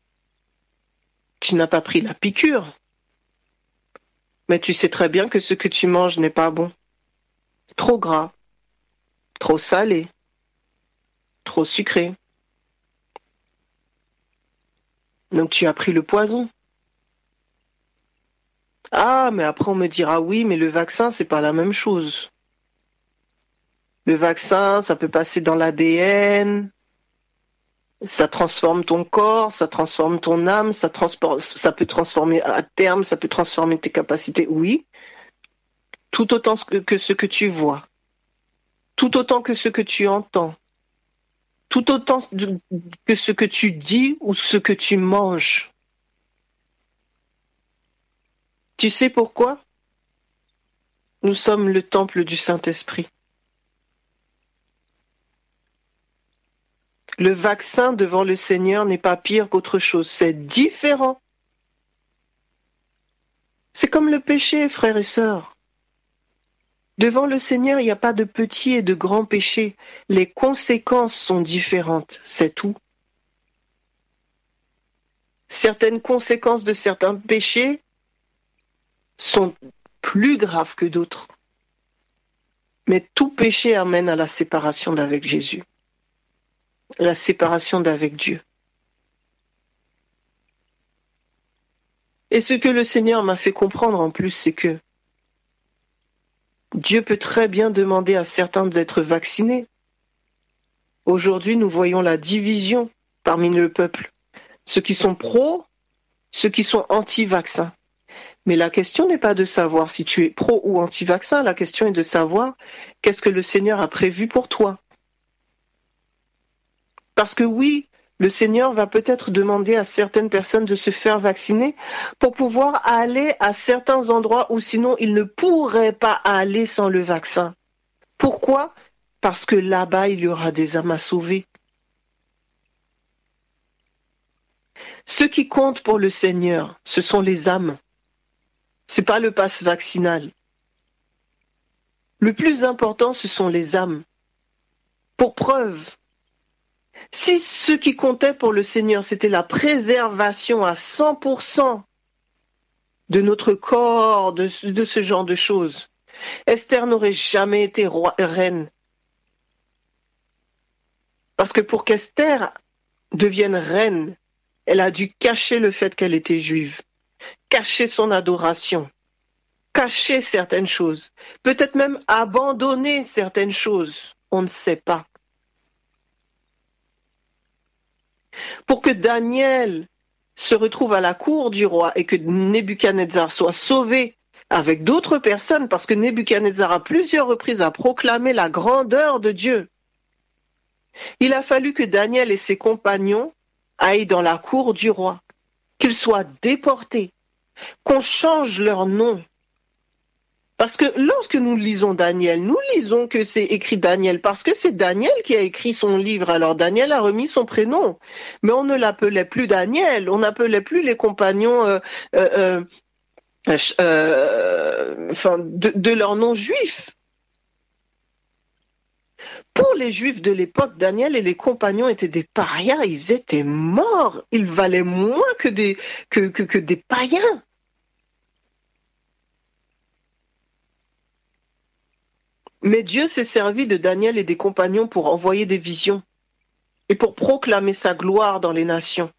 tu n'as pas pris la piqûre. Mais tu sais très bien que ce que tu manges n'est pas bon. Trop gras, trop salé, trop sucré. Donc tu as pris le poison. Ah, mais après on me dira oui, mais le vaccin, c'est pas la même chose. Le vaccin, ça peut passer dans l'ADN, ça transforme ton corps, ça transforme ton âme, ça, ça peut transformer à terme, ça peut transformer tes capacités, oui, tout autant que ce que tu vois, tout autant que ce que tu entends, tout autant que ce que tu dis ou ce que tu manges. Tu sais pourquoi? Nous sommes le temple du Saint-Esprit. Le vaccin devant le Seigneur n'est pas pire qu'autre chose, c'est différent. C'est comme le péché, frères et sœurs. Devant le Seigneur, il n'y a pas de petits et de grands péchés. Les conséquences sont différentes, c'est tout. Certaines conséquences de certains péchés sont plus graves que d'autres. Mais tout péché amène à la séparation d'avec Jésus la séparation d'avec Dieu. Et ce que le Seigneur m'a fait comprendre en plus, c'est que Dieu peut très bien demander à certains d'être vaccinés. Aujourd'hui, nous voyons la division parmi le peuple. Ceux qui sont pro, ceux qui sont anti-vaccins. Mais la question n'est pas de savoir si tu es pro ou anti-vaccin, la question est de savoir qu'est-ce que le Seigneur a prévu pour toi. Parce que oui, le Seigneur va peut-être demander à certaines personnes de se faire vacciner pour pouvoir aller à certains endroits où sinon ils ne pourraient pas aller sans le vaccin. Pourquoi? Parce que là-bas, il y aura des âmes à sauver. Ce qui compte pour le Seigneur, ce sont les âmes. Ce n'est pas le passe vaccinal. Le plus important, ce sont les âmes. Pour preuve, si ce qui comptait pour le Seigneur, c'était la préservation à 100% de notre corps, de, ce genre de choses, Esther n'aurait jamais été reine. Parce que pour qu'Esther devienne reine, elle a dû cacher le fait qu'elle était juive, cacher son adoration, cacher certaines choses, peut-être même abandonner certaines choses, on ne sait pas. Pour que Daniel se retrouve à la cour du roi et que Nebuchadnezzar soit sauvé avec d'autres personnes, parce que Nebuchadnezzar a plusieurs reprises proclamé la grandeur de Dieu. Il a fallu que Daniel et ses compagnons aillent dans la cour du roi, qu'ils soient déportés, qu'on change leur nom, parce que lorsque nous lisons Daniel, nous lisons que c'est écrit Daniel parce que c'est Daniel qui a écrit son livre. Alors Daniel a remis son prénom, mais on ne l'appelait plus Daniel, on n'appelait plus les compagnons euh, euh, euh, de, leur nom juif. Pour les Juifs de l'époque, Daniel et les compagnons étaient des parias, ils étaient morts, ils valaient moins que des païens. Mais Dieu s'est servi de Daniel et des compagnons pour envoyer des visions et pour proclamer sa gloire dans les nations.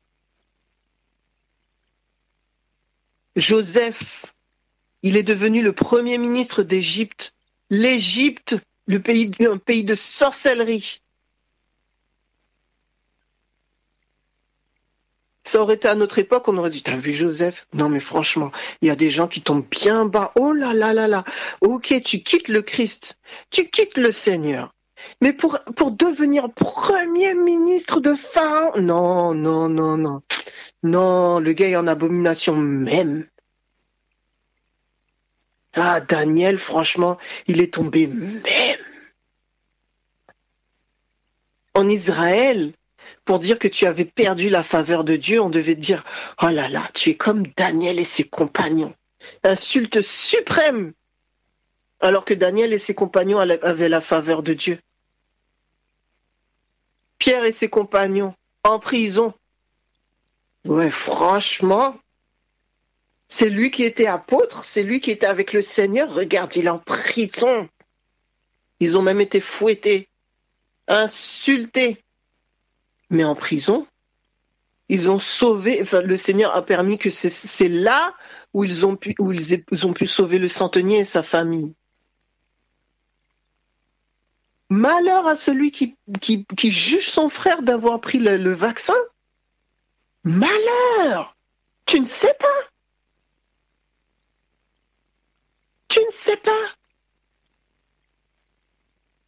Joseph, il est devenu le premier ministre d'Égypte. L'Égypte, le pays, un pays de sorcellerie. Ça aurait été à notre époque, on aurait dit, t'as vu Joseph? Non mais franchement, il y a des gens qui tombent bien bas. Oh là là là là. Ok, tu quittes le Christ, tu quittes le Seigneur. Mais pour, devenir premier ministre de Pharaon, non, non, non, non. Non, le gars est en abomination même. Ah, Daniel, franchement, il est tombé même. En Israël, pour dire que tu avais perdu la faveur de Dieu, on devait dire Oh là là, tu es comme Daniel et ses compagnons. Insulte suprême. Alors que Daniel et ses compagnons avaient la faveur de Dieu. Pierre et ses compagnons en prison. Ouais, franchement, c'est lui qui était apôtre, c'est lui qui était avec le Seigneur. Regarde, il est en prison. Ils ont même été fouettés, insultés. Mais en prison, ils ont sauvé, enfin, le Seigneur a permis que c'est là où ils, ont pu, où ils, ont pu sauver le centenier et sa famille. Malheur à celui qui, qui, juge son frère d'avoir pris le, le vaccin. Malheur Tu ne sais pas. Tu ne sais pas.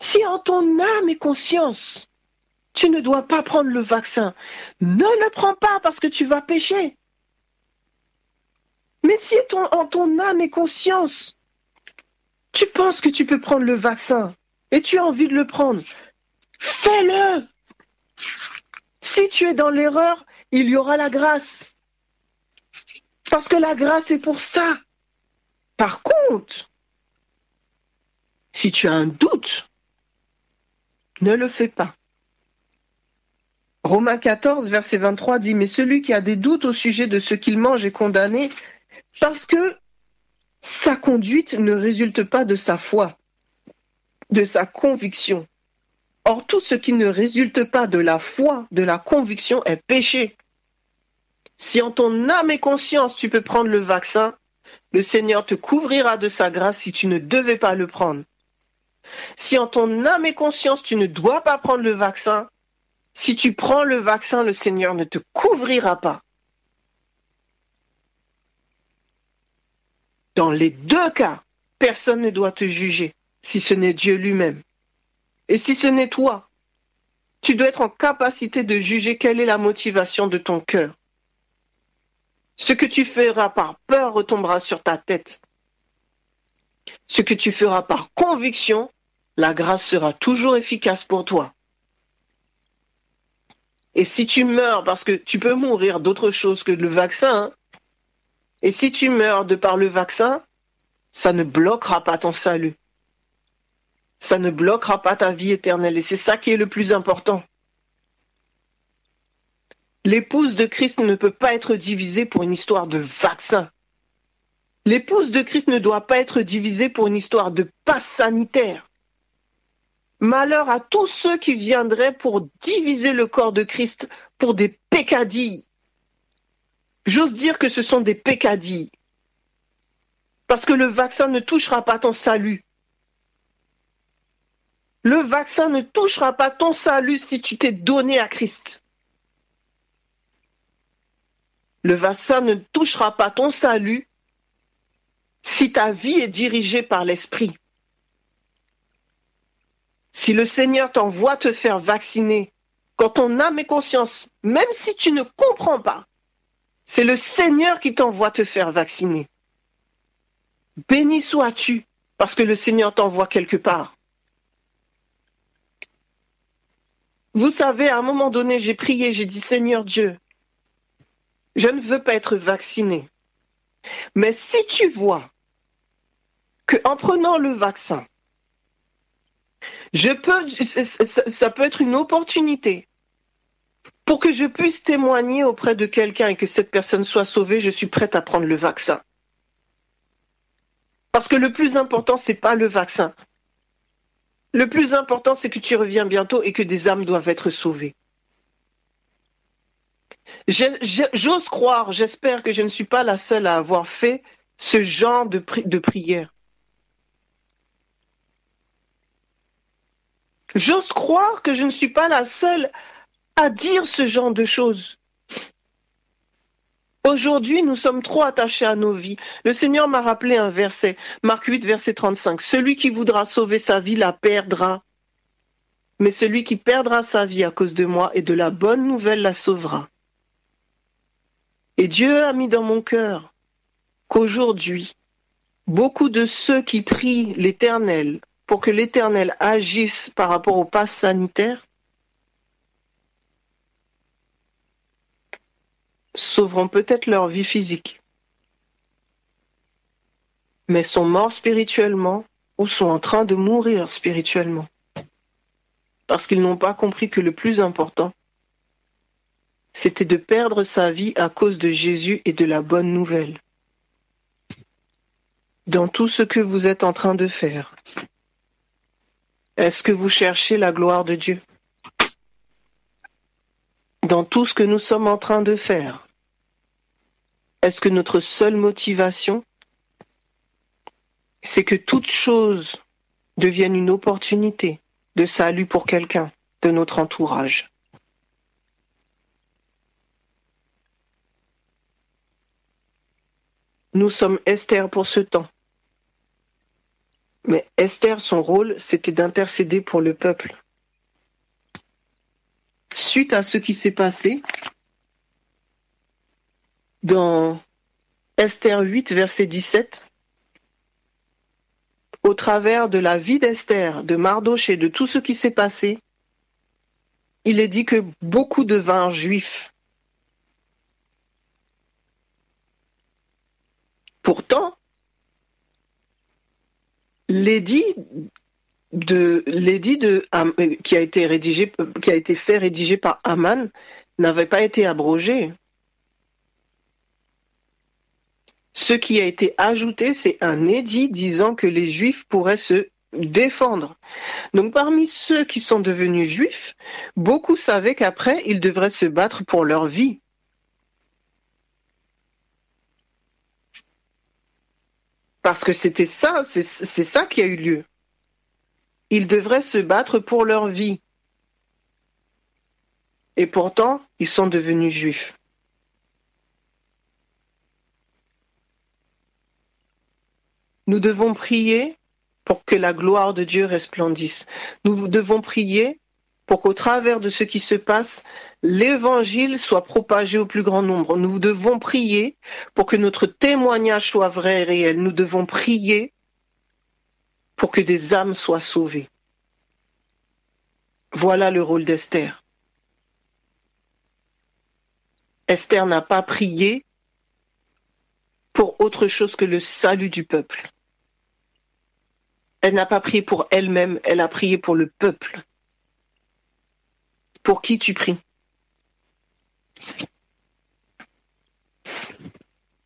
Si en ton âme et conscience, tu ne dois pas prendre le vaccin, ne le prends pas parce que tu vas pécher. Mais si en ton âme et conscience, tu penses que tu peux prendre le vaccin, et tu as envie de le prendre, fais-le. Si tu es dans l'erreur, il y aura la grâce. Parce que la grâce est pour ça. Par contre, si tu as un doute, ne le fais pas. Romains 14, verset 23 dit, Mais celui qui a des doutes au sujet de ce qu'il mange est condamné parce que sa conduite ne résulte pas de sa foi de sa conviction. Or, tout ce qui ne résulte pas de la foi, de la conviction, est péché. Si en ton âme et conscience tu peux prendre le vaccin, le Seigneur te couvrira de sa grâce si tu ne devais pas le prendre. Si en ton âme et conscience tu ne dois pas prendre le vaccin, si tu prends le vaccin, le Seigneur ne te couvrira pas. Dans les deux cas, personne ne doit te juger si ce n'est Dieu lui-même. Et si ce n'est toi, tu dois être en capacité de juger quelle est la motivation de ton cœur. Ce que tu feras par peur retombera sur ta tête. Ce que tu feras par conviction, la grâce sera toujours efficace pour toi. Et si tu meurs, parce que tu peux mourir d'autre chose que le vaccin, hein, et si tu meurs de par le vaccin, ça ne bloquera pas ton salut ça ne bloquera pas ta vie éternelle. Et c'est ça qui est le plus important. L'épouse de Christ ne peut pas être divisée pour une histoire de vaccin. L'épouse de Christ ne doit pas être divisée pour une histoire de passe sanitaire. Malheur à tous ceux qui viendraient pour diviser le corps de Christ pour des pécadilles. J'ose dire que ce sont des pécadilles. Parce que le vaccin ne touchera pas ton salut. Le vaccin ne touchera pas ton salut si tu t'es donné à Christ. Le vaccin ne touchera pas ton salut si ta vie est dirigée par l'Esprit. Si le Seigneur t'envoie te faire vacciner, quand ton âme et conscience, même si tu ne comprends pas, c'est le Seigneur qui t'envoie te faire vacciner. Béni sois-tu parce que le Seigneur t'envoie quelque part. Vous savez, à un moment donné, j'ai prié, j'ai dit Seigneur Dieu, je ne veux pas être vacciné. Mais si tu vois qu'en prenant le vaccin, je peux, ça peut être une opportunité pour que je puisse témoigner auprès de quelqu'un et que cette personne soit sauvée, je suis prête à prendre le vaccin. Parce que le plus important, ce n'est pas le vaccin. Le plus important, c'est que tu reviens bientôt et que des âmes doivent être sauvées. J'ose croire, j'espère que je ne suis pas la seule à avoir fait ce genre de prière. J'ose croire que je ne suis pas la seule à dire ce genre de choses. Aujourd'hui, nous sommes trop attachés à nos vies. Le Seigneur m'a rappelé un verset, Marc 8, verset 35. Celui qui voudra sauver sa vie la perdra. Mais celui qui perdra sa vie à cause de moi et de la bonne nouvelle la sauvera. Et Dieu a mis dans mon cœur qu'aujourd'hui, beaucoup de ceux qui prient l'Éternel pour que l'Éternel agisse par rapport au pass sanitaire, sauveront peut-être leur vie physique, mais sont morts spirituellement ou sont en train de mourir spirituellement, parce qu'ils n'ont pas compris que le plus important, c'était de perdre sa vie à cause de Jésus et de la bonne nouvelle. Dans tout ce que vous êtes en train de faire, est-ce que vous cherchez la gloire de Dieu? Dans tout ce que nous sommes en train de faire, est-ce que notre seule motivation, c'est que toute chose devienne une opportunité de salut pour quelqu'un de notre entourage? Nous sommes Esther pour ce temps. Mais Esther, son rôle, c'était d'intercéder pour le peuple. Suite à ce qui s'est passé, dans Esther 8, verset 17, au travers de la vie d'Esther, de Mardoche et de tout ce qui s'est passé, il est dit que beaucoup devinrent juifs. Pourtant, l'édit qui a été rédigé qui a été fait rédiger par Aman n'avait pas été abrogé. Ce qui a été ajouté, c'est un édit disant que les Juifs pourraient se défendre. Donc parmi ceux qui sont devenus juifs, beaucoup savaient qu'après, ils devraient se battre pour leur vie. Parce que c'était ça, c'est ça qui a eu lieu. Ils devraient se battre pour leur vie. Et pourtant, ils sont devenus juifs. Nous devons prier pour que la gloire de Dieu resplendisse. Nous devons prier pour qu'au travers de ce qui se passe, l'évangile soit propagé au plus grand nombre. Nous devons prier pour que notre témoignage soit vrai et réel. Nous devons prier pour que des âmes soient sauvées. Voilà le rôle d'Esther. Esther n'a pas prié pour autre chose que le salut du peuple. Elle n'a pas prié pour elle-même, elle a prié pour le peuple. Pour qui tu pries?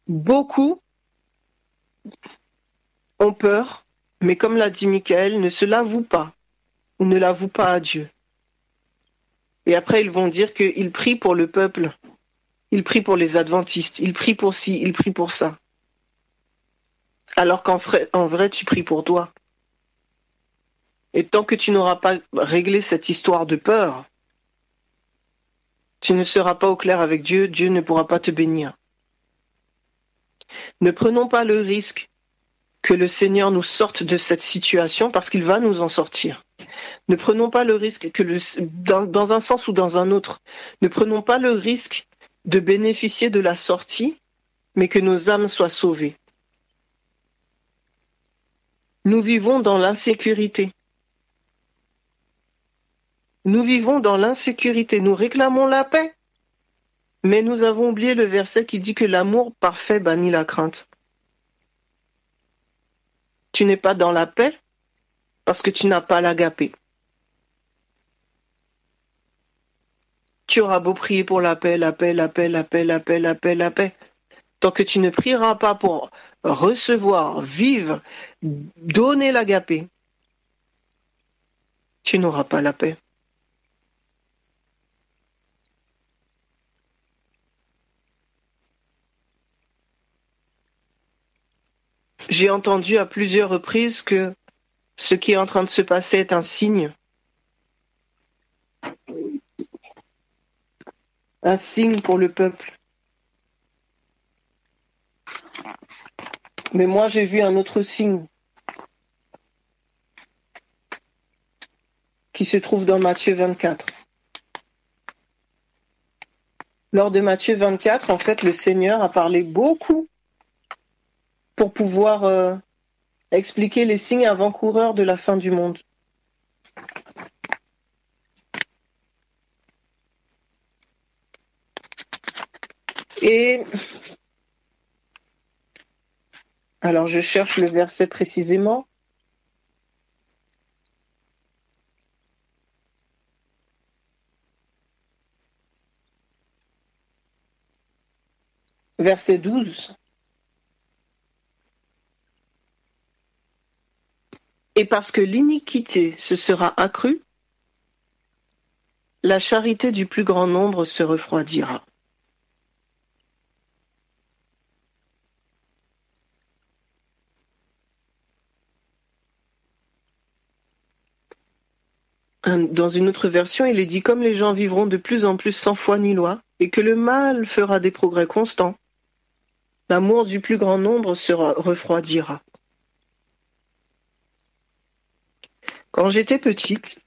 Beaucoup ont peur, mais comme l'a dit Michael, ne se l'avouent pas ne l'avouent pas à Dieu. Et après, ils vont dire qu'ils prient pour le peuple, ils prient pour les adventistes, ils prient pour ci, ils prient pour ça. Alors qu'en vrai, en vrai, tu pries pour toi. Et tant que tu n'auras pas réglé cette histoire de peur, tu ne seras pas au clair avec Dieu, Dieu ne pourra pas te bénir. Ne prenons pas le risque que le Seigneur nous sorte de cette situation parce qu'il va nous en sortir. Ne prenons pas le risque que dans, dans un sens ou dans un autre, ne prenons pas le risque de bénéficier de la sortie, mais que nos âmes soient sauvées. Nous vivons dans l'insécurité. Nous vivons dans l'insécurité, nous réclamons la paix. Mais nous avons oublié le verset qui dit que l'amour parfait bannit la crainte. Tu n'es pas dans la paix parce que tu n'as pas l'agapé. Tu auras beau prier pour la paix, la paix, la paix, la paix, la paix, la paix, la paix. Tant que tu ne prieras pas pour recevoir, vivre, donner l'agapé, tu n'auras pas la paix. J'ai entendu à plusieurs reprises que ce qui est en train de se passer est un signe. Un signe pour le peuple. Mais moi, j'ai vu un autre signe qui se trouve dans Matthieu 24. Lors de Matthieu 24, en fait, le Seigneur a parlé beaucoup pour pouvoir euh, expliquer les signes avant-coureurs de la fin du monde. Et alors je cherche le verset précisément. Verset 12. Et parce que l'iniquité se sera accrue, la charité du plus grand nombre se refroidira. Dans une autre version, il est dit comme les gens vivront de plus en plus sans foi ni loi, et que le mal fera des progrès constants, l'amour du plus grand nombre se refroidira. Quand j'étais petite,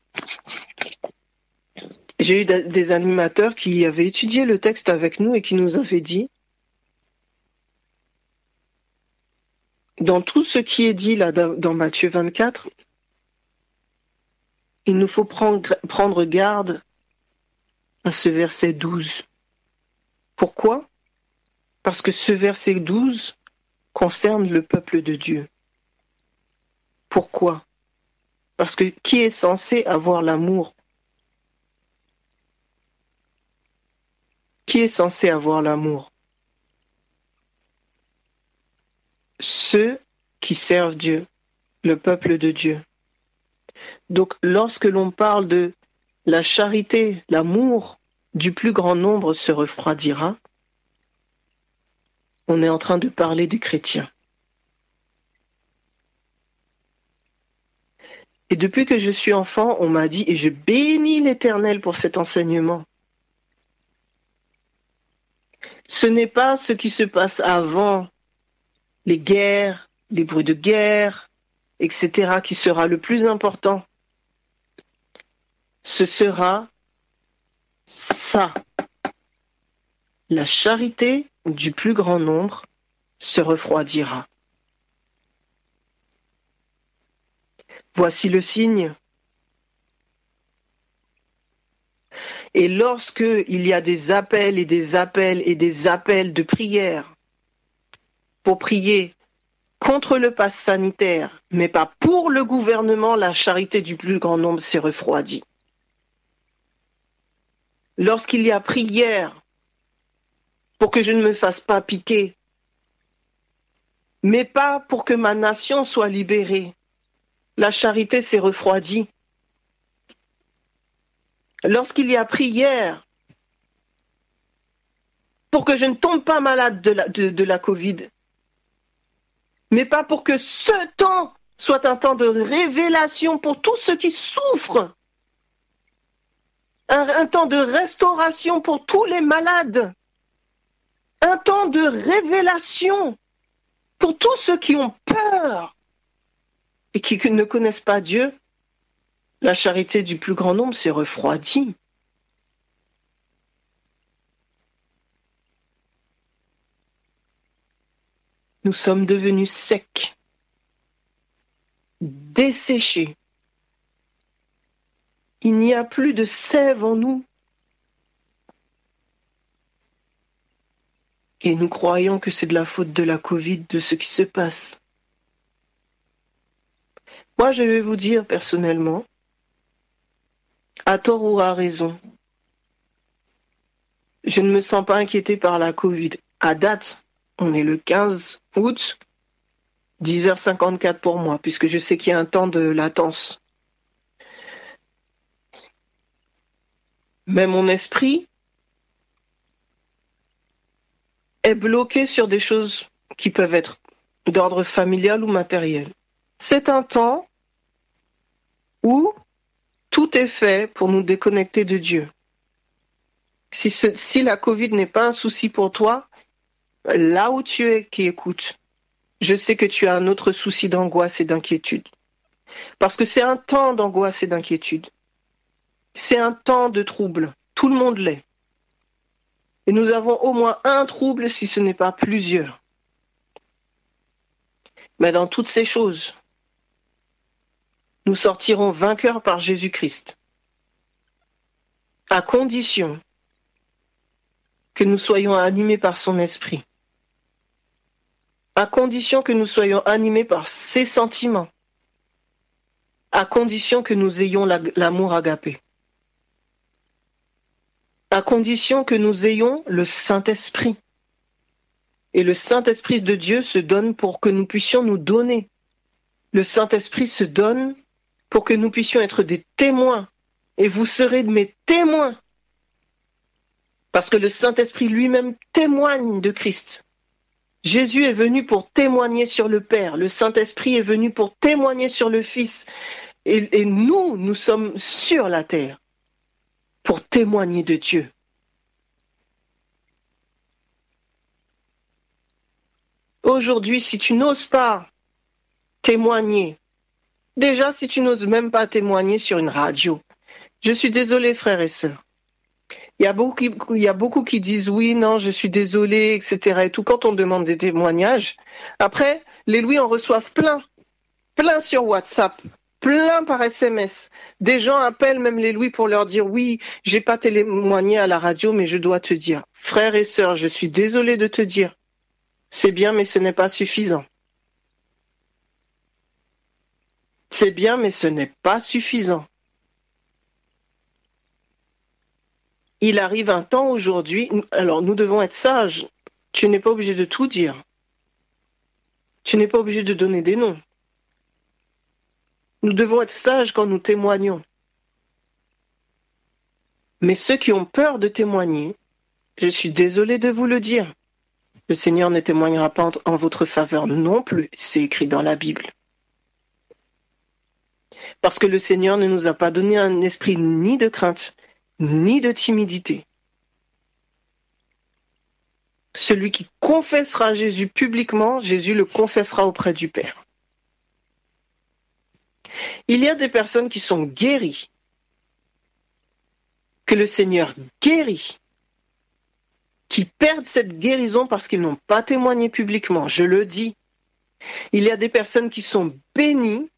j'ai eu des animateurs qui avaient étudié le texte avec nous et qui nous avaient dit, dans tout ce qui est dit là dans Matthieu 24, il nous faut prendre, garde à ce verset 12. Pourquoi? Parce que ce verset 12 concerne le peuple de Dieu. Pourquoi? Parce que qui est censé avoir l'amour? Qui est censé avoir l'amour? Ceux qui servent Dieu, le peuple de Dieu. Donc lorsque l'on parle de la charité, l'amour du plus grand nombre se refroidira, on est en train de parler des chrétiens. Et depuis que je suis enfant, on m'a dit, et je bénis l'Éternel pour cet enseignement, ce n'est pas ce qui se passe avant les guerres, les bruits de guerre, etc., qui sera le plus important ce sera ça. La charité du plus grand nombre se refroidira. Voici le signe. Et lorsque il y a des appels et des appels et des appels de prière pour prier contre le pass sanitaire, mais pas pour le gouvernement, la charité du plus grand nombre s'est refroidie lorsqu'il y a prière pour que je ne me fasse pas piquer, mais pas pour que ma nation soit libérée. La charité s'est refroidie. Lorsqu'il y a prière pour que je ne tombe pas malade de la, de, la Covid, mais pas pour que ce temps soit un temps de révélation pour tous ceux qui souffrent un, temps de restauration pour tous les malades, un temps de révélation pour tous ceux qui ont peur et qui ne connaissent pas Dieu. La charité du plus grand nombre s'est refroidie. Nous sommes devenus secs, desséchés, il n'y a plus de sève en nous. Et nous croyons que c'est de la faute de la Covid, de ce qui se passe. Moi, je vais vous dire personnellement, à tort ou à raison, je ne me sens pas inquiété par la Covid. À date, on est le 15 août, 10h54 pour moi, puisque je sais qu'il y a un temps de latence. mais mon esprit est bloqué sur des choses qui peuvent être d'ordre familial ou matériel. C'est un temps où tout est fait pour nous déconnecter de Dieu. Si, la Covid n'est pas un souci pour toi, là où tu es qui écoute, je sais que tu as un autre souci d'angoisse et d'inquiétude. Parce que c'est un temps d'angoisse et d'inquiétude. C'est un temps de trouble. Tout le monde l'est. Et nous avons au moins un trouble si ce n'est pas plusieurs. Mais dans toutes ces choses, nous sortirons vainqueurs par Jésus-Christ, à condition que nous soyons animés par son esprit. À condition que nous soyons animés par ses sentiments. À condition que nous ayons l'amour agapé. À condition que nous ayons le Saint-Esprit. Et le Saint-Esprit de Dieu se donne pour que nous puissions nous donner. Le Saint-Esprit se donne pour que nous puissions être des témoins. Et vous serez mes témoins. Parce que le Saint-Esprit lui-même témoigne de Christ. Jésus est venu pour témoigner sur le Père. Le Saint-Esprit est venu pour témoigner sur le Fils. Et, et, nous, nous sommes sur la terre pour témoigner de Dieu. Aujourd'hui, si tu n'oses pas témoigner, déjà si tu n'oses même pas témoigner sur une radio, je suis désolé frères et sœurs. Il y, a beaucoup, qui, disent oui, non, je suis désolé, etc. Et tout quand on demande des témoignages. Après, les Louis en reçoivent plein, plein sur WhatsApp, plein par SMS. Des gens appellent même les Louis pour leur dire oui, j'ai pas témoigné à la radio, mais je dois te dire, frères et sœurs, je suis désolé de te dire, c'est bien, mais ce n'est pas suffisant. C'est bien, mais ce n'est pas suffisant. Il arrive un temps aujourd'hui, alors nous devons être sages. Tu n'es pas obligé de tout dire. Tu n'es pas obligé de donner des noms. Nous devons être sages quand nous témoignons. Mais ceux qui ont peur de témoigner, je suis désolé de vous le dire, le Seigneur ne témoignera pas en votre faveur non plus, c'est écrit dans la Bible. Parce que le Seigneur ne nous a pas donné un esprit ni de crainte, ni de timidité. Celui qui confessera Jésus publiquement, Jésus le confessera auprès du Père. Il y a des personnes qui sont guéries, que le Seigneur guérit, qui perdent cette guérison parce qu'ils n'ont pas témoigné publiquement. Je le dis. Il y a des personnes qui sont bénies,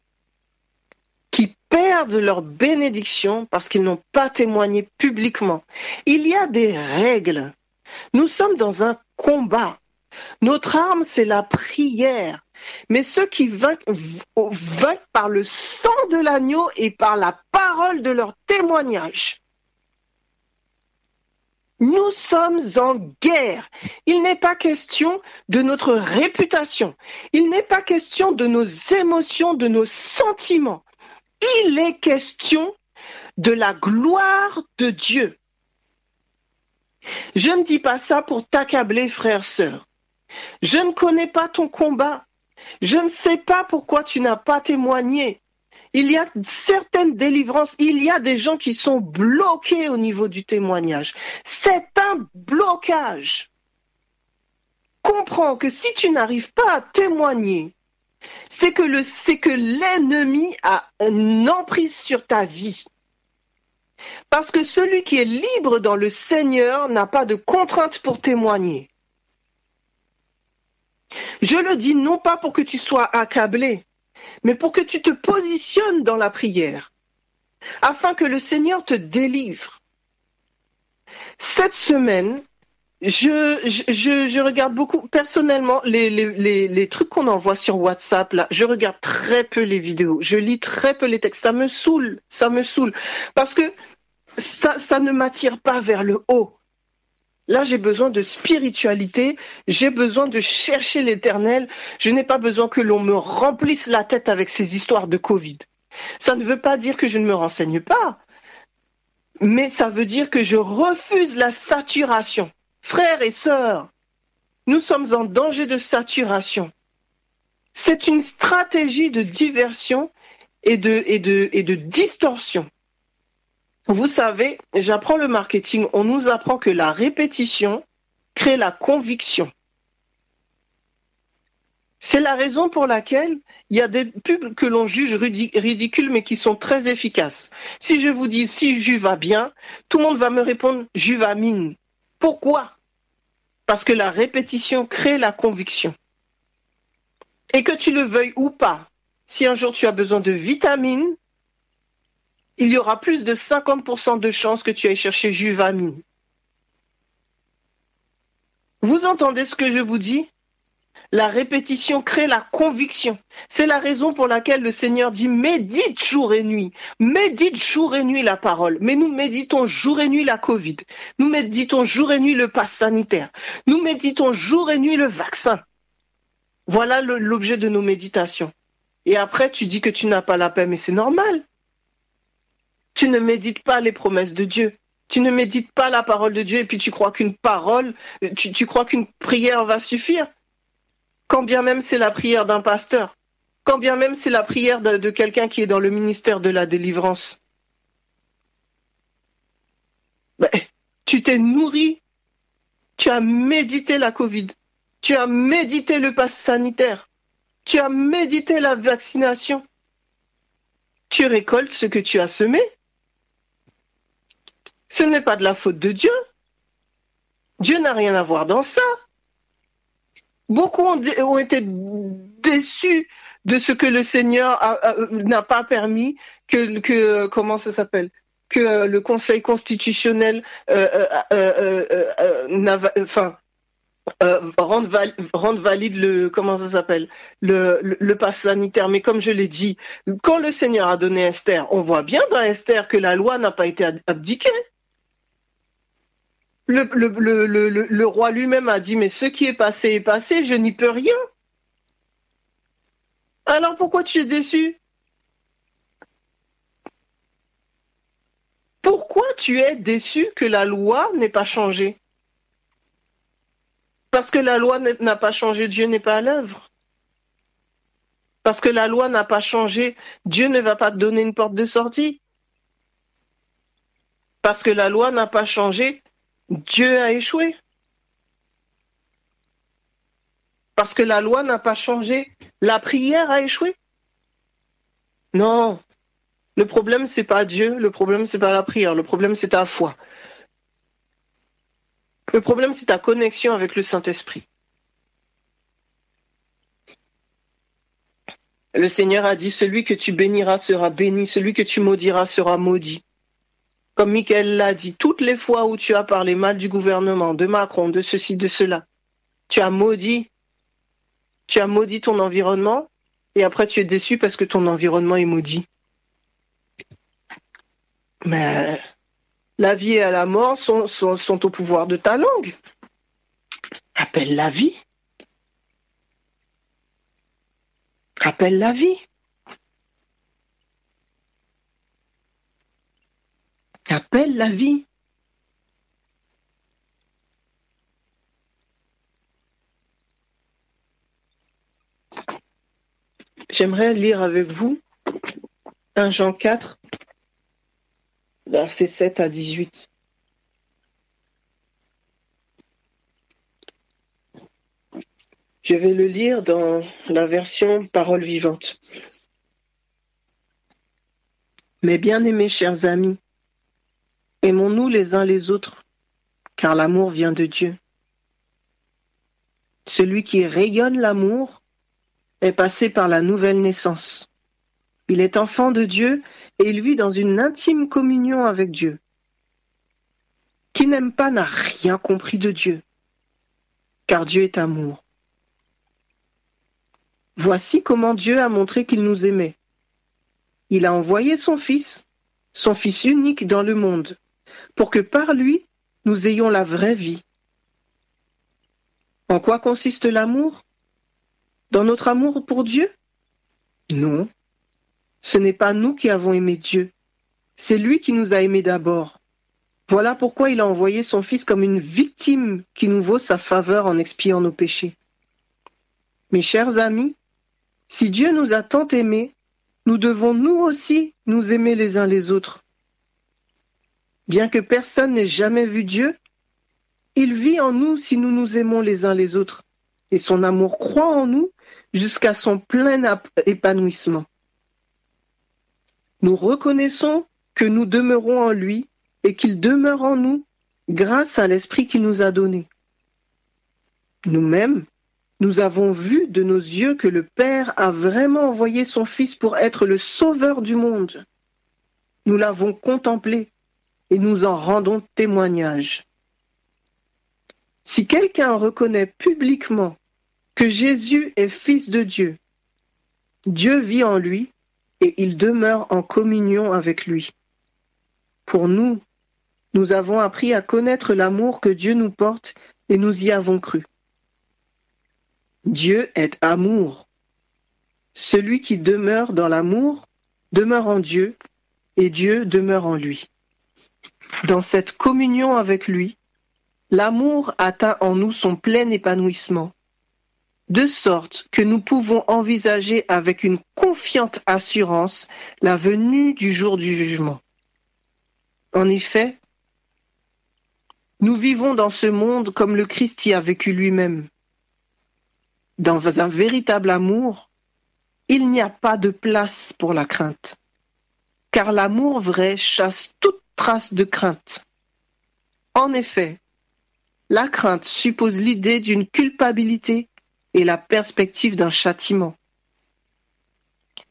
qui perdent leur bénédiction parce qu'ils n'ont pas témoigné publiquement. Il y a des règles. Nous sommes dans un combat. Notre arme, c'est la prière. Mais ceux qui vainquent, vainquent par le sang de l'agneau et par la parole de leur témoignage. Nous sommes en guerre. Il n'est pas question de notre réputation. Il n'est pas question de nos émotions, de nos sentiments. Il est question de la gloire de Dieu. Je ne dis pas ça pour t'accabler, frère, sœur. Je ne connais pas ton combat. Je ne sais pas pourquoi tu n'as pas témoigné. Il y a certaines délivrances, il y a des gens qui sont bloqués au niveau du témoignage. C'est un blocage. Comprends que si tu n'arrives pas à témoigner, c'est que l'ennemi a une emprise sur ta vie. Parce que celui qui est libre dans le Seigneur n'a pas de contrainte pour témoigner. Je le dis non pas pour que tu sois accablé, mais pour que tu te positionnes dans la prière, afin que le Seigneur te délivre. Cette semaine, je, je, je regarde beaucoup, personnellement, les, les, les, trucs qu'on envoie sur WhatsApp, là, je regarde très peu les vidéos, je lis très peu les textes, ça me saoule, ça me saoule, parce que ça, ça ne m'attire pas vers le haut. Là, j'ai besoin de spiritualité, j'ai besoin de chercher l'éternel, je n'ai pas besoin que l'on me remplisse la tête avec ces histoires de Covid. Ça ne veut pas dire que je ne me renseigne pas, mais ça veut dire que je refuse la saturation. Frères et sœurs, nous sommes en danger de saturation. C'est une stratégie de diversion et de, distorsion. Vous savez, j'apprends le marketing, on nous apprend que la répétition crée la conviction. C'est la raison pour laquelle il y a des pubs que l'on juge ridicules mais qui sont très efficaces. Si je vous dis si je va bien, tout le monde va me répondre Juvamine. Pourquoi? Parce que la répétition crée la conviction. Et que tu le veuilles ou pas, si un jour tu as besoin de vitamines, il y aura plus de 50% de chances que tu ailles chercher Juvamine. Vous entendez ce que je vous dis? La répétition crée la conviction. C'est la raison pour laquelle le Seigneur dit médite jour et nuit. Médite jour et nuit la parole. Mais nous méditons jour et nuit la Covid. Nous méditons jour et nuit le pass sanitaire. Nous méditons jour et nuit le vaccin. Voilà l'objet de nos méditations. Et après, tu dis que tu n'as pas la paix, mais c'est normal. Tu ne médites pas les promesses de Dieu. Tu ne médites pas la parole de Dieu et puis tu crois qu'une parole, tu, crois qu'une prière va suffire. Quand bien même c'est la prière d'un pasteur, quand bien même c'est la prière de, quelqu'un qui est dans le ministère de la délivrance. Ben, tu t'es nourri, tu as médité la Covid, tu as médité le pass sanitaire, tu as médité la vaccination. Tu récoltes ce que tu as semé. Ce n'est pas de la faute de Dieu. Dieu n'a rien à voir dans ça. Beaucoup ont, été déçus de ce que le Seigneur n'a pas permis que, que comment ça s'appelle? Que le Conseil constitutionnel euh, euh, euh, enfin, rendre, valide le comment ça s'appelle? Le, le, le pass sanitaire. Mais comme je l'ai dit, quand le Seigneur a donné Esther, on voit bien dans Esther que la loi n'a pas été abdiquée. Le, roi lui-même a dit, mais ce qui est passé est passé, je n'y peux rien. Alors pourquoi tu es déçu? Pourquoi tu es déçu que la loi n'ait pas changé? Parce que la loi n'a pas changé, Dieu n'est pas à l'œuvre. Parce que la loi n'a pas changé, Dieu ne va pas te donner une porte de sortie. Parce que la loi n'a pas changé, Dieu a échoué. Parce que la loi n'a pas changé, la prière a échoué. Non. Le problème, c'est pas Dieu, le problème, c'est pas la prière, le problème, c'est ta foi. Le problème, c'est ta connexion avec le Saint-Esprit. Le Seigneur a dit, celui que tu béniras sera béni, celui que tu maudiras sera maudit. Comme Michael l'a dit, toutes les fois où tu as parlé mal du gouvernement, de Macron, de ceci, de cela, tu as maudit, tu as maudit ton environnement et après tu es déçu parce que ton environnement est maudit. Mais la vie et la mort sont, sont au pouvoir de ta langue. Appelle la vie. Appelle la vie. Appelle la vie. J'aimerais lire avec vous 1 Jean 4, versets 7 à 18. Je vais le lire dans la version parole vivante. Mes bien-aimés chers amis, Aimons-nous les uns les autres, car l'amour vient de Dieu. Celui qui rayonne l'amour est passé par la nouvelle naissance. Il est enfant de Dieu et il vit dans une intime communion avec Dieu. Qui n'aime pas n'a rien compris de Dieu, car Dieu est amour. Voici comment Dieu a montré qu'il nous aimait. Il a envoyé son Fils, son Fils unique dans le monde, pour que par lui, nous ayons la vraie vie. En quoi consiste l'amour? Dans notre amour pour Dieu? Non. Ce n'est pas nous qui avons aimé Dieu, c'est lui qui nous a aimés d'abord. Voilà pourquoi il a envoyé son Fils comme une victime qui nous vaut sa faveur en expiant nos péchés. Mes chers amis, si Dieu nous a tant aimés, nous devons nous aussi nous aimer les uns les autres. Bien que personne n'ait jamais vu Dieu, il vit en nous si nous nous aimons les uns les autres, et son amour croît en nous jusqu'à son plein épanouissement. Nous reconnaissons que nous demeurons en lui et qu'il demeure en nous grâce à l'Esprit qu'il nous a donné. Nous-mêmes, nous avons vu de nos yeux que le Père a vraiment envoyé son Fils pour être le Sauveur du monde. Nous l'avons contemplé et nous en rendons témoignage. Si quelqu'un reconnaît publiquement que Jésus est fils de Dieu, Dieu vit en lui et il demeure en communion avec lui. Pour nous, nous avons appris à connaître l'amour que Dieu nous porte et nous y avons cru. Dieu est amour. Celui qui demeure dans l'amour demeure en Dieu et Dieu demeure en lui. Dans cette communion avec lui, l'amour atteint en nous son plein épanouissement, de sorte que nous pouvons envisager avec une confiante assurance la venue du jour du jugement. En effet, nous vivons dans ce monde comme le Christ y a vécu lui-même. Dans un véritable amour, il n'y a pas de place pour la crainte, car l'amour vrai chasse toute trace de crainte. En effet, la crainte suppose l'idée d'une culpabilité et la perspective d'un châtiment.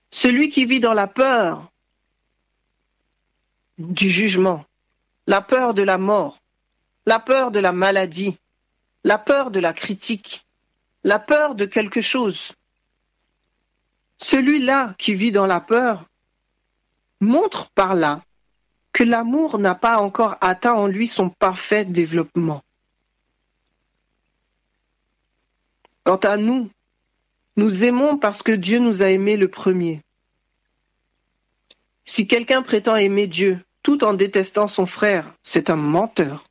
Celui qui vit dans la peur du jugement, la peur de la mort, la peur de la maladie, la peur de la critique, la peur de quelque chose. Celui-là qui vit dans la peur montre par là que l'amour n'a pas encore atteint en lui son parfait développement. Quant à nous, nous aimons parce que Dieu nous a aimés le premier. Si quelqu'un prétend aimer Dieu tout en détestant son frère, c'est un menteur.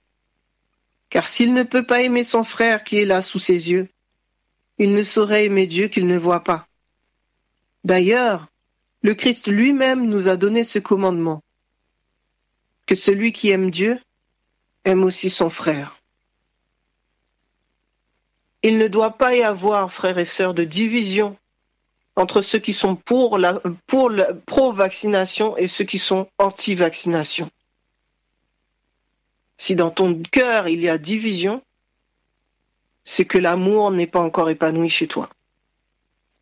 Car s'il ne peut pas aimer son frère qui est là sous ses yeux, il ne saurait aimer Dieu qu'il ne voit pas. D'ailleurs, le Christ lui-même nous a donné ce commandement, que celui qui aime Dieu aime aussi son frère. Il ne doit pas y avoir, frères et sœurs, de division entre ceux qui sont pour la, pro-vaccination et ceux qui sont anti-vaccination. Si dans ton cœur il y a division, c'est que l'amour n'est pas encore épanoui chez toi.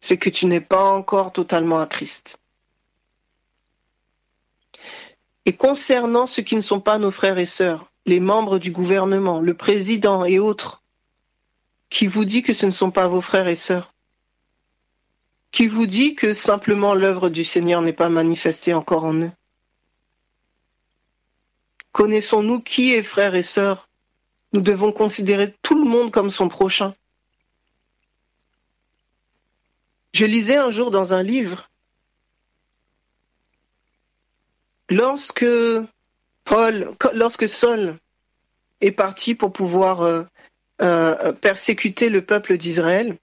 C'est que tu n'es pas encore totalement à Christ. Et concernant ceux qui ne sont pas nos frères et sœurs, les membres du gouvernement, le président et autres, qui vous dit que ce ne sont pas vos frères et sœurs? Qui vous dit que simplement l'œuvre du Seigneur n'est pas manifestée encore en eux? Connaissons-nous qui est frère et sœur? Nous devons considérer tout le monde comme son prochain. Je lisais un jour dans un livre, lorsque Paul, lorsque Saul est parti pour pouvoir euh, euh, persécuter le peuple d'Israël,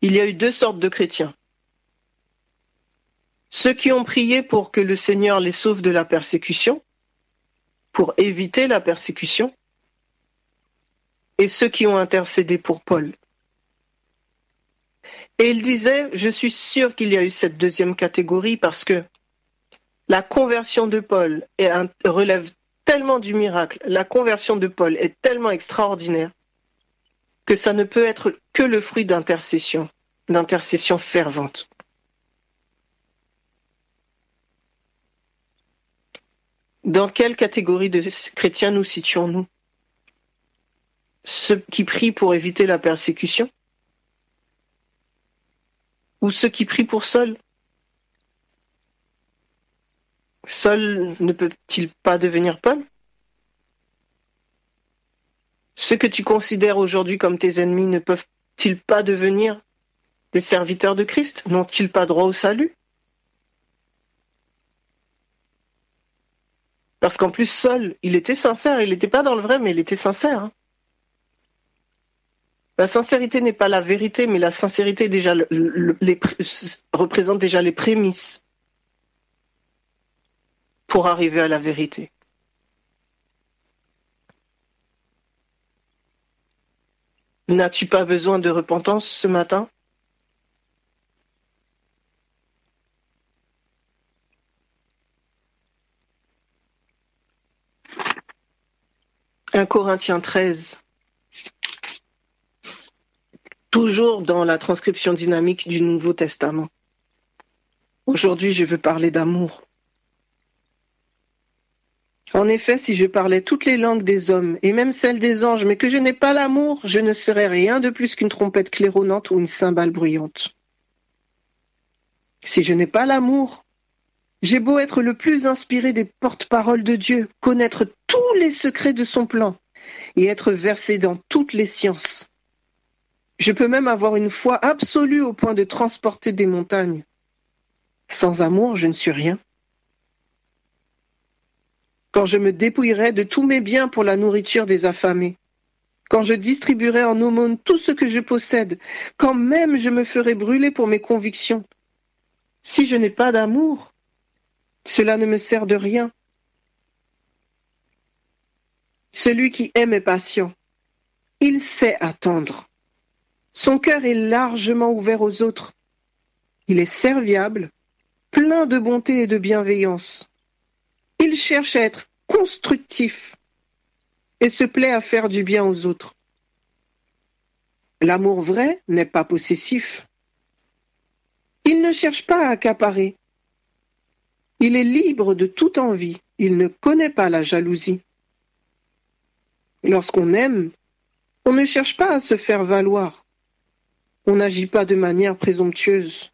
il y a eu deux sortes de chrétiens. Ceux qui ont prié pour que le Seigneur les sauve de la persécution, pour éviter la persécution, et ceux qui ont intercédé pour Paul. Et il disait, je suis sûr qu'il y a eu cette deuxième catégorie parce que la conversion de Paul relève tellement du miracle, la conversion de Paul est tellement extraordinaire que ça ne peut être que le fruit d'intercession, d'intercession fervente. Dans quelle catégorie de chrétiens nous situons-nous? Ceux qui prient pour éviter la persécution? Ou ceux qui prient pour Saul Saul ne peut-il pas devenir Paul? Ceux que tu considères aujourd'hui comme tes ennemis ne peuvent-ils pas devenir des serviteurs de Christ? N'ont-ils pas droit au salut? Parce qu'en plus, Saul, il était sincère, il n'était pas dans le vrai, mais il était sincère. Hein. La sincérité n'est pas la vérité, mais la sincérité représente déjà les prémices pour arriver à la vérité. N'as-tu pas besoin de repentance ce matin? Corinthiens 13, toujours dans la transcription dynamique du Nouveau Testament. Aujourd'hui, je veux parler d'amour. En effet, si je parlais toutes les langues des hommes, et même celles des anges, mais que je n'ai pas l'amour, je ne serais rien de plus qu'une trompette claironnante ou une cymbale bruyante. Si je n'ai pas l'amour, j'ai beau être le plus inspiré des porte-paroles de Dieu, connaître tous les secrets de son plan, et être versé dans toutes les sciences. Je peux même avoir une foi absolue au point de transporter des montagnes. Sans amour, je ne suis rien quand je me dépouillerai de tous mes biens pour la nourriture des affamés, quand je distribuerai en aumône tout ce que je possède, quand même je me ferai brûler pour mes convictions. Si je n'ai pas d'amour, cela ne me sert de rien. Celui qui aime est patient. Il sait attendre. Son cœur est largement ouvert aux autres. Il est serviable, plein de bonté et de bienveillance. Il cherche à être constructif et se plaît à faire du bien aux autres. L'amour vrai n'est pas possessif. Il ne cherche pas à accaparer. Il est libre de toute envie. Il ne connaît pas la jalousie. Lorsqu'on aime, on ne cherche pas à se faire valoir. On n'agit pas de manière présomptueuse.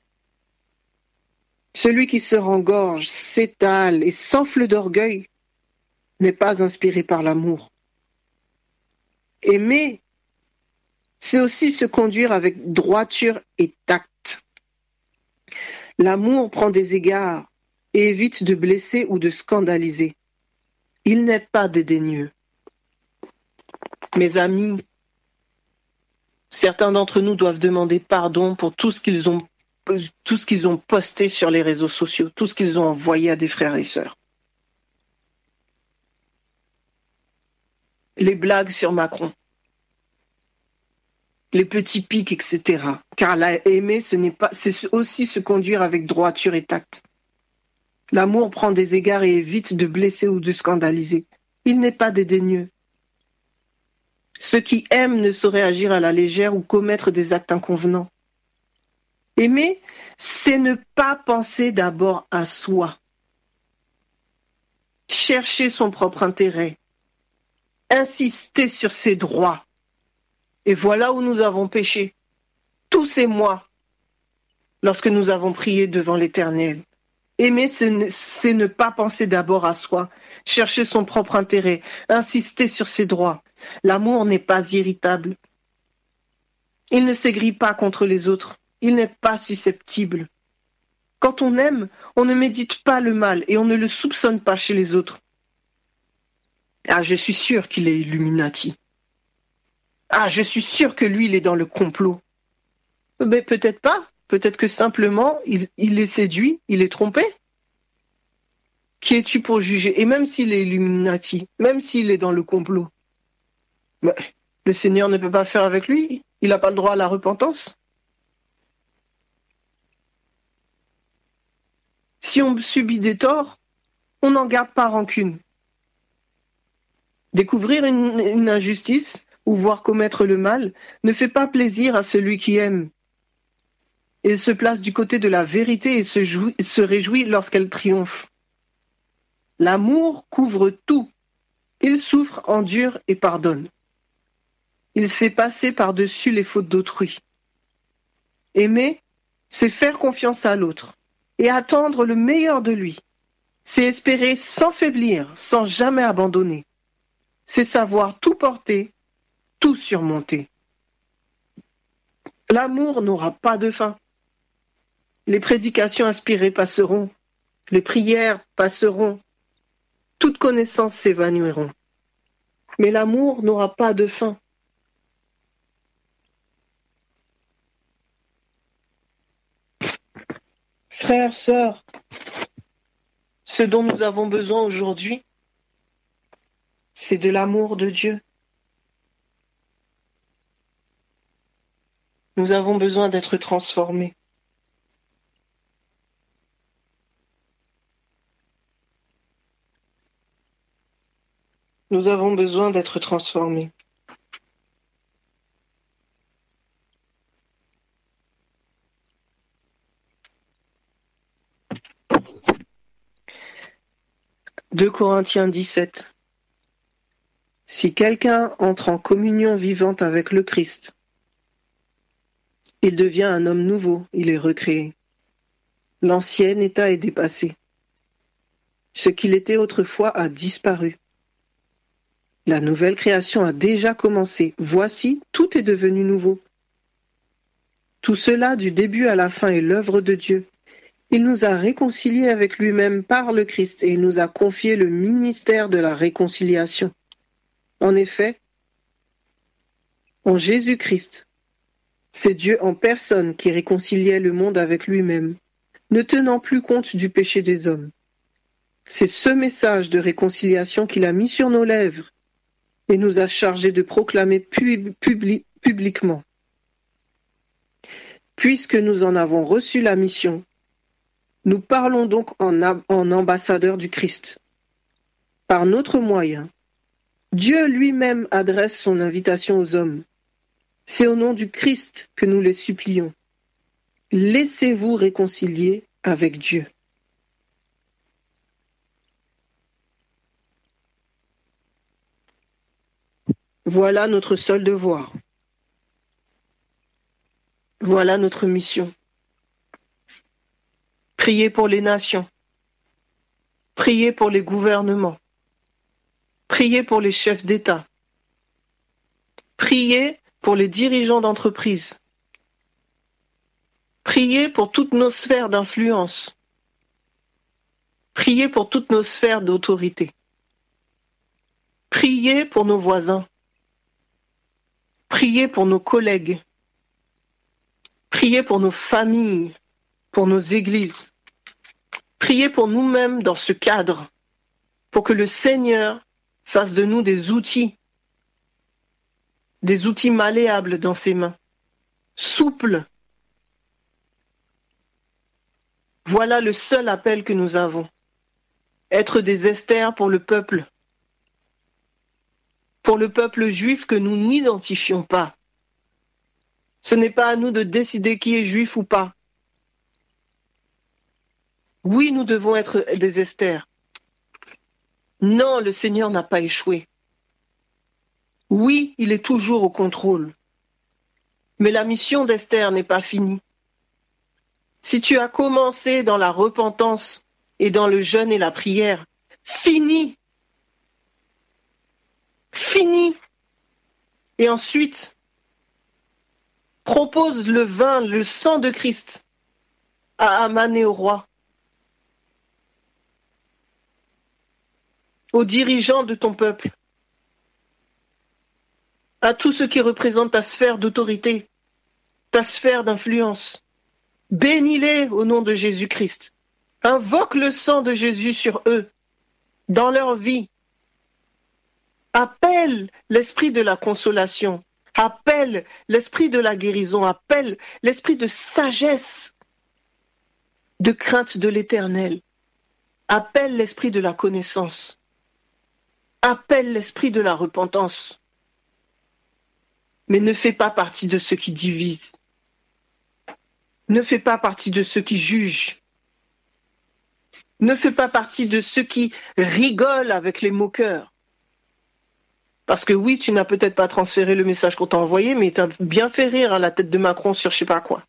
Celui qui se rengorge, s'étale et s'enfle d'orgueil n'est pas inspiré par l'amour. Aimer, c'est aussi se conduire avec droiture et tact. L'amour prend des égards et évite de blesser ou de scandaliser. Il n'est pas dédaigneux. Mes amis, certains d'entre nous doivent demander pardon pour tout ce qu'ils ont tout ce qu'ils ont posté sur les réseaux sociaux, tout ce qu'ils ont envoyé à des frères et sœurs. Les blagues sur Macron, les petits pics, etc. Car aimer, c'est aussi se conduire avec droiture et tact. L'amour prend des égards et évite de blesser ou de scandaliser. Il n'est pas dédaigneux. Ceux qui aiment ne sauraient agir à la légère ou commettre des actes inconvenants. Aimer, c'est ne pas penser d'abord à soi. Chercher son propre intérêt. Insister sur ses droits. Et voilà où nous avons péché. Tous ces mois, lorsque nous avons prié devant l'Éternel. Aimer, c'est ne pas penser d'abord à soi, chercher son propre intérêt, insister sur ses droits. L'amour n'est pas irritable. Il ne s'aigrit pas contre les autres il n'est pas susceptible. Quand on aime, on ne médite pas le mal et on ne le soupçonne pas chez les autres. Ah, je suis sûr qu'il est Illuminati. Ah, je suis sûr que lui, il est dans le complot. Mais peut-être pas. Peut-être que simplement, il, il est séduit, il est trompé. Qui es-tu pour juger? Et même s'il est Illuminati, même s'il est dans le complot, le Seigneur ne peut pas faire avec lui. Il n'a pas le droit à la repentance. Si on subit des torts, on n'en garde pas rancune. Découvrir une, injustice ou voir commettre le mal ne fait pas plaisir à celui qui aime. Il se place du côté de la vérité et se, se réjouit lorsqu'elle triomphe. L'amour couvre tout. Il souffre, endure et pardonne. Il sait passer par-dessus les fautes d'autrui. Aimer, c'est faire confiance à l'autre et attendre le meilleur de lui. C'est espérer sans faiblir, sans jamais abandonner. C'est savoir tout porter, tout surmonter. L'amour n'aura pas de fin. Les prédications inspirées passeront, les prières passeront, toute connaissance s'évanouiront. Mais l'amour n'aura pas de fin. Frères, sœurs, ce dont nous avons besoin aujourd'hui, c'est de l'amour de Dieu. Nous avons besoin d'être transformés. Nous avons besoin d'être transformés. 2 Corinthiens 17. Si quelqu'un entre en communion vivante avec le Christ, il devient un homme nouveau, il est recréé. L'ancien état est dépassé. Ce qu'il était autrefois a disparu. La nouvelle création a déjà commencé. Voici, tout est devenu nouveau. Tout cela, du début à la fin, est l'œuvre de Dieu. Il nous a réconciliés avec lui-même par le Christ et il nous a confié le ministère de la réconciliation. En effet, en Jésus-Christ, c'est Dieu en personne qui réconciliait le monde avec lui-même, ne tenant plus compte du péché des hommes. C'est ce message de réconciliation qu'il a mis sur nos lèvres et nous a chargés de proclamer publiquement. Puisque nous en avons reçu la mission, nous parlons donc en, en ambassadeur du Christ. Par notre moyen, Dieu lui-même adresse son invitation aux hommes. C'est au nom du Christ que nous les supplions. Laissez-vous réconcilier avec Dieu. Voilà notre seul devoir. Voilà notre mission. Priez pour les nations. Priez pour les gouvernements. Priez pour les chefs d'État. Priez pour les dirigeants d'entreprise. Priez pour toutes nos sphères d'influence. Priez pour toutes nos sphères d'autorité. Priez pour nos voisins. Priez pour nos collègues. Priez pour nos familles, pour nos églises. Priez pour nous-mêmes dans ce cadre, pour que le Seigneur fasse de nous des outils, des outils malléables dans ses mains, souples. Voilà le seul appel que nous avons. Être des Esther pour le peuple, pour le peuple juif que nous n'identifions pas. Ce n'est pas à nous de décider qui est juif ou pas. Oui, nous devons être des Esther, non, le Seigneur n'a pas échoué. Oui, il est toujours au contrôle. Mais la mission d'Esther n'est pas finie. Si tu as commencé dans la repentance et dans le jeûne et la prière, finis. Finis. Et ensuite, propose le vin, le sang de Christ à Aman et au roi. Aux dirigeants de ton peuple, à tous ceux qui représentent ta sphère d'autorité, ta sphère d'influence. Bénis-les au nom de Jésus-Christ. Invoque le sang de Jésus sur eux, dans leur vie. Appelle l'esprit de la consolation. Appelle l'esprit de la guérison. Appelle l'esprit de sagesse, de crainte de l'éternel. Appelle l'esprit de la connaissance appelle l'esprit de la repentance, mais ne fais pas partie de ceux qui divisent. Ne fais pas partie de ceux qui jugent. Ne fais pas partie de ceux qui rigolent avec les moqueurs. Parce que oui, tu n'as peut-être pas transféré le message qu'on t'a envoyé, mais tu as bien fait rire à la tête de Macron sur je sais pas quoi.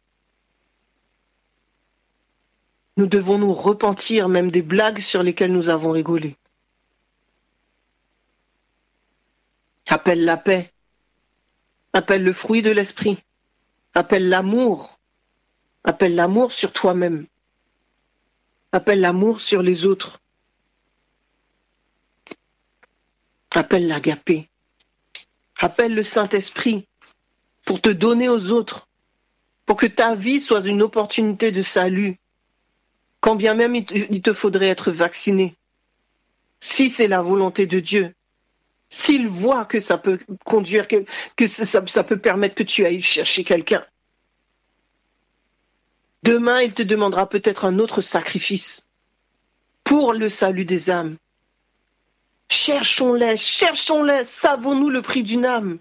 Nous devons nous repentir même des blagues sur lesquelles nous avons rigolé. Appelle la paix. Appelle le fruit de l'esprit. Appelle l'amour. Appelle l'amour sur toi-même. Appelle l'amour sur les autres. Appelle l'agapé. Appelle le Saint-Esprit pour te donner aux autres, pour que ta vie soit une opportunité de salut, quand bien même il te faudrait être vacciné, si c'est la volonté de Dieu s'il voit que ça peut conduire, que, ça, peut permettre que tu ailles chercher quelqu'un. Demain, il te demandera peut-être un autre sacrifice pour le salut des âmes. Cherchons-les, cherchons-les, savons-nous le prix d'une âme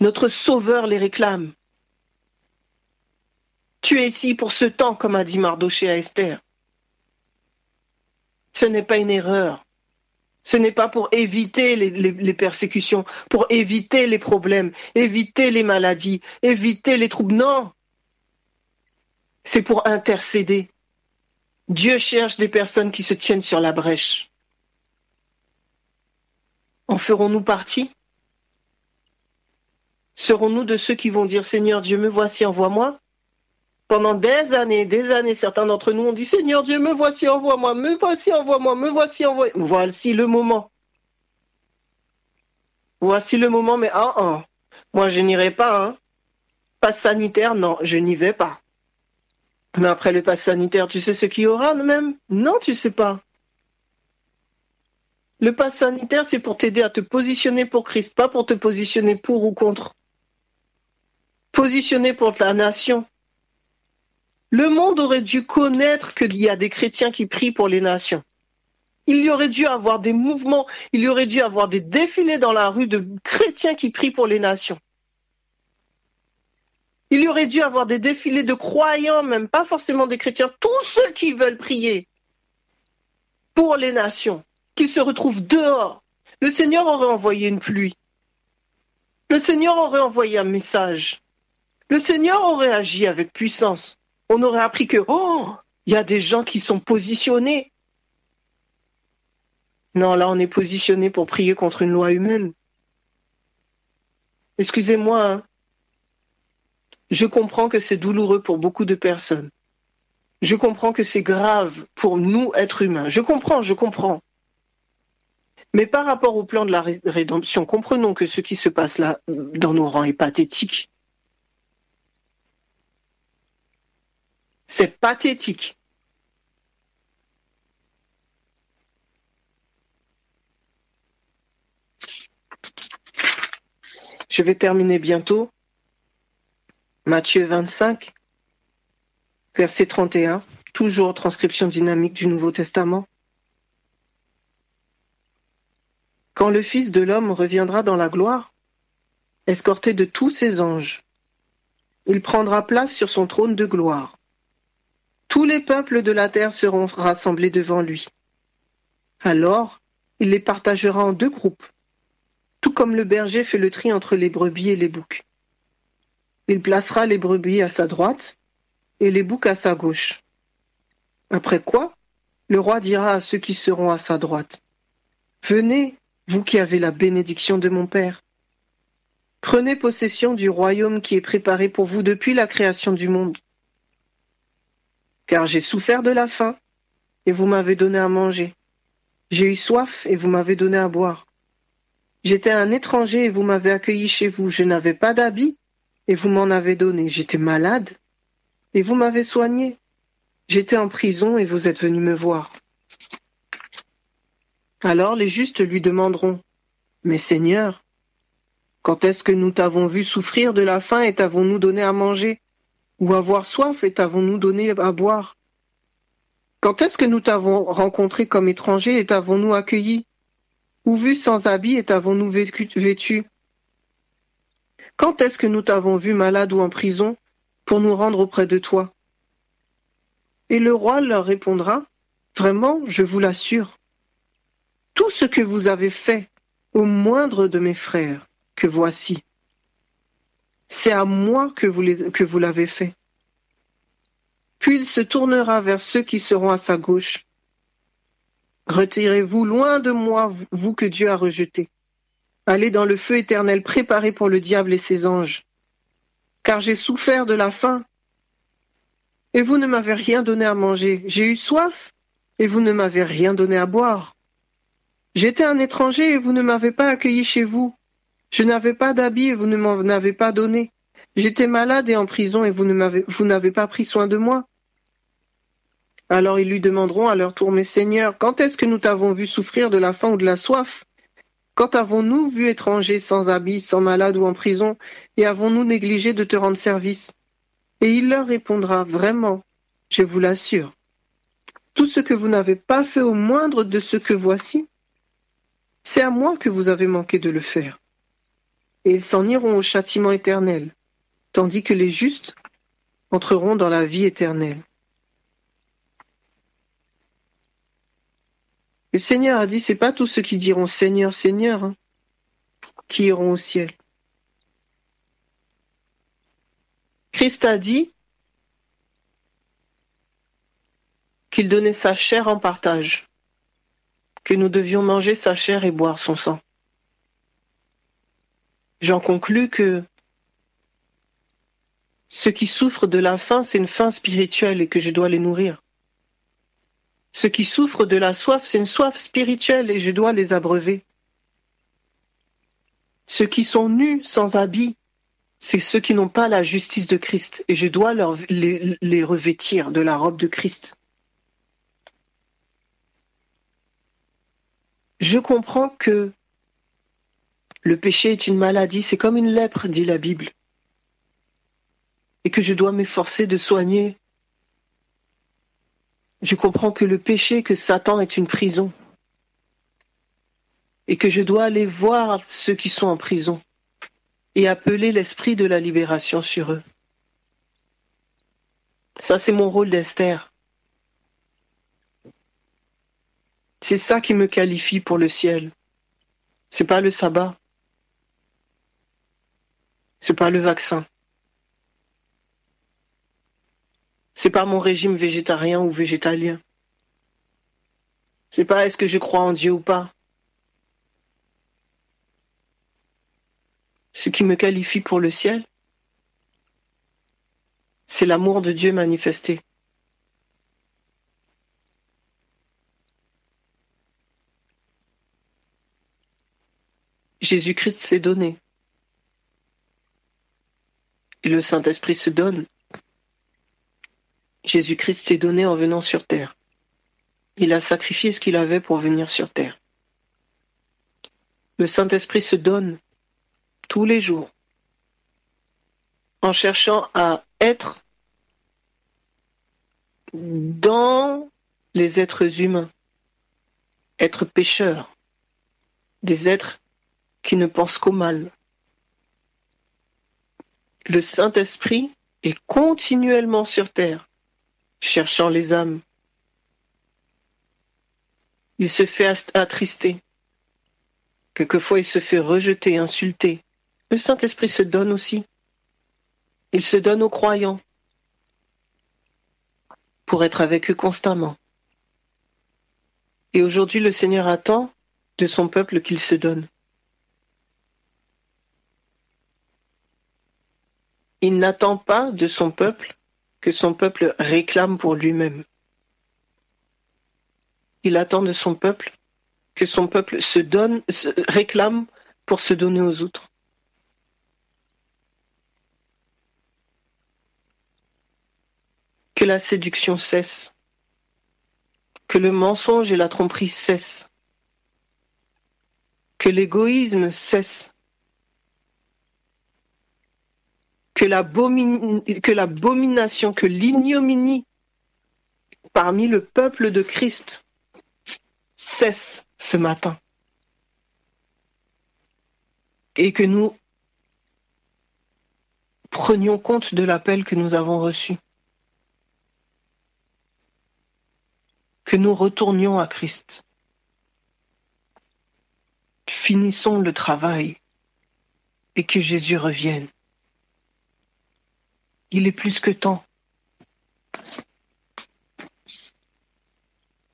Notre Sauveur les réclame. Tu es ici pour ce temps, comme a dit Mardoché à Esther. Ce n'est pas une erreur. Ce n'est pas pour éviter les, persécutions, pour éviter les problèmes, éviter les maladies, éviter les troubles. Non. C'est pour intercéder. Dieu cherche des personnes qui se tiennent sur la brèche. En ferons-nous partie? Serons-nous de ceux qui vont dire Seigneur Dieu, me voici, envoie-moi? Pendant des années, des années, certains d'entre nous ont dit Seigneur Dieu, me voici, envoie-moi, me voici, envoie-moi, me voici, envoie-moi. Voici le moment. Voici le moment, mais ah, ah. moi je n'irai pas. Hein. Sanitaire, non, je n'y vais pas. Mais après le pass sanitaire, tu sais ce qu'il y aura même? Non, tu sais pas. Le pass sanitaire, c'est pour t'aider à te positionner pour Christ, pas pour te positionner pour ou contre. Positionner pour la nation. Le monde aurait dû connaître qu'il y a des chrétiens qui prient pour les nations. Il y aurait dû avoir des mouvements, il y aurait dû avoir des défilés dans la rue de chrétiens qui prient pour les nations. Il y aurait dû avoir des défilés de croyants, même pas forcément des chrétiens, tous ceux qui veulent prier pour les nations, qui se retrouvent dehors. Le Seigneur aurait envoyé une pluie. Le Seigneur aurait envoyé un message. Le Seigneur aurait agi avec puissance. On aurait appris que, oh, il y a des gens qui sont positionnés. Non, là, on est positionné pour prier contre une loi humaine. Excusez-moi, hein, je comprends que c'est douloureux pour beaucoup de personnes. Je comprends que c'est grave pour nous, êtres humains. Je comprends, je comprends. Mais par rapport au plan de la rédemption, comprenons que ce qui se passe là dans nos rangs est pathétique. C'est pathétique. Je vais terminer bientôt. Matthieu 25, verset 31, toujours transcription dynamique du Nouveau Testament. Quand le Fils de l'homme reviendra dans la gloire, escorté de tous ses anges, il prendra place sur son trône de gloire. Tous les peuples de la terre seront rassemblés devant lui. Alors, il les partagera en deux groupes, tout comme le berger fait le tri entre les brebis et les boucs. Il placera les brebis à sa droite et les boucs à sa gauche. Après quoi, le roi dira à ceux qui seront à sa droite, Venez, vous qui avez la bénédiction de mon Père. Prenez possession du royaume qui est préparé pour vous depuis la création du monde. Car j'ai souffert de la faim, et vous m'avez donné à manger. J'ai eu soif, et vous m'avez donné à boire. J'étais un étranger, et vous m'avez accueilli chez vous. Je n'avais pas d'habit, et vous m'en avez donné. J'étais malade et vous m'avez soigné. J'étais en prison et vous êtes venu me voir. Alors les justes lui demanderont, Mais Seigneur, quand est-ce que nous t'avons vu souffrir de la faim et t'avons-nous donné à manger? Ou avoir soif et t'avons-nous donné à boire. Quand est-ce que nous t'avons rencontré comme étranger et t'avons-nous accueilli? Ou vu sans habit et t'avons-nous vêtu? Quand est-ce que nous t'avons vu malade ou en prison pour nous rendre auprès de toi? Et le roi leur répondra, Vraiment, je vous l'assure, tout ce que vous avez fait au moindre de mes frères, que voici, c'est à moi que vous l'avez fait. Puis il se tournera vers ceux qui seront à sa gauche. Retirez-vous loin de moi, vous que Dieu a rejeté. Allez dans le feu éternel préparé pour le diable et ses anges. Car j'ai souffert de la faim, et vous ne m'avez rien donné à manger. J'ai eu soif, et vous ne m'avez rien donné à boire. J'étais un étranger, et vous ne m'avez pas accueilli chez vous. Je n'avais pas d'habit, et vous ne m'en avez pas donné. J'étais malade et en prison, et vous n'avez pas pris soin de moi. Alors ils lui demanderont à leur tour, Mais Seigneur, quand est-ce que nous t'avons vu souffrir de la faim ou de la soif? Quand avons-nous vu étranger sans habit, sans malade ou en prison, et avons-nous négligé de te rendre service? Et il leur répondra, Vraiment, je vous l'assure, tout ce que vous n'avez pas fait au moindre de ce que voici, c'est à moi que vous avez manqué de le faire. Et ils s'en iront au châtiment éternel, tandis que les justes entreront dans la vie éternelle. Le Seigneur a dit, c'est pas tous ceux qui diront Seigneur, Seigneur, hein, qui iront au ciel. Christ a dit qu'il donnait sa chair en partage, que nous devions manger sa chair et boire son sang. J'en conclus que ceux qui souffrent de la faim, c'est une faim spirituelle et que je dois les nourrir. Ceux qui souffrent de la soif, c'est une soif spirituelle et je dois les abreuver. Ceux qui sont nus sans habit, c'est ceux qui n'ont pas la justice de Christ et je dois les revêtir de la robe de Christ. Je comprends que le péché est une maladie, c'est comme une lèpre, dit la Bible, et que je dois m'efforcer de soigner je comprends que le péché, que Satan est une prison. Et que je dois aller voir ceux qui sont en prison et appeler l'esprit de la libération sur eux. Ça, c'est mon rôle d'Esther. C'est ça qui me qualifie pour le ciel. C'est pas le sabbat. C'est pas le vaccin. C'est pas mon régime végétarien ou végétalien. C'est pas est-ce que je crois en Dieu ou pas. Ce qui me qualifie pour le ciel, c'est l'amour de Dieu manifesté. Jésus-Christ s'est donné. Le Saint-Esprit se donne Jésus-Christ s'est donné en venant sur terre. Il a sacrifié ce qu'il avait pour venir sur terre. Le Saint-Esprit se donne tous les jours en cherchant à être dans les êtres humains, être pécheurs, des êtres qui ne pensent qu'au mal. Le Saint-Esprit est continuellement sur terre cherchant les âmes. Il se fait attrister. Quelquefois, il se fait rejeter, insulter. Le Saint-Esprit se donne aussi. Il se donne aux croyants pour être avec eux constamment. Et aujourd'hui, le Seigneur attend de son peuple qu'il se donne. Il n'attend pas de son peuple que son peuple réclame pour lui-même. Il attend de son peuple que son peuple se donne, réclame pour se donner aux autres. Que la séduction cesse, que le mensonge et la tromperie cessent, que l'égoïsme cesse, que l'abomination, que l'ignominie parmi le peuple de Christ cesse ce matin. Et que nous prenions compte de l'appel que nous avons reçu. Que nous retournions à Christ. Finissons le travail et que Jésus revienne. Il est plus que temps.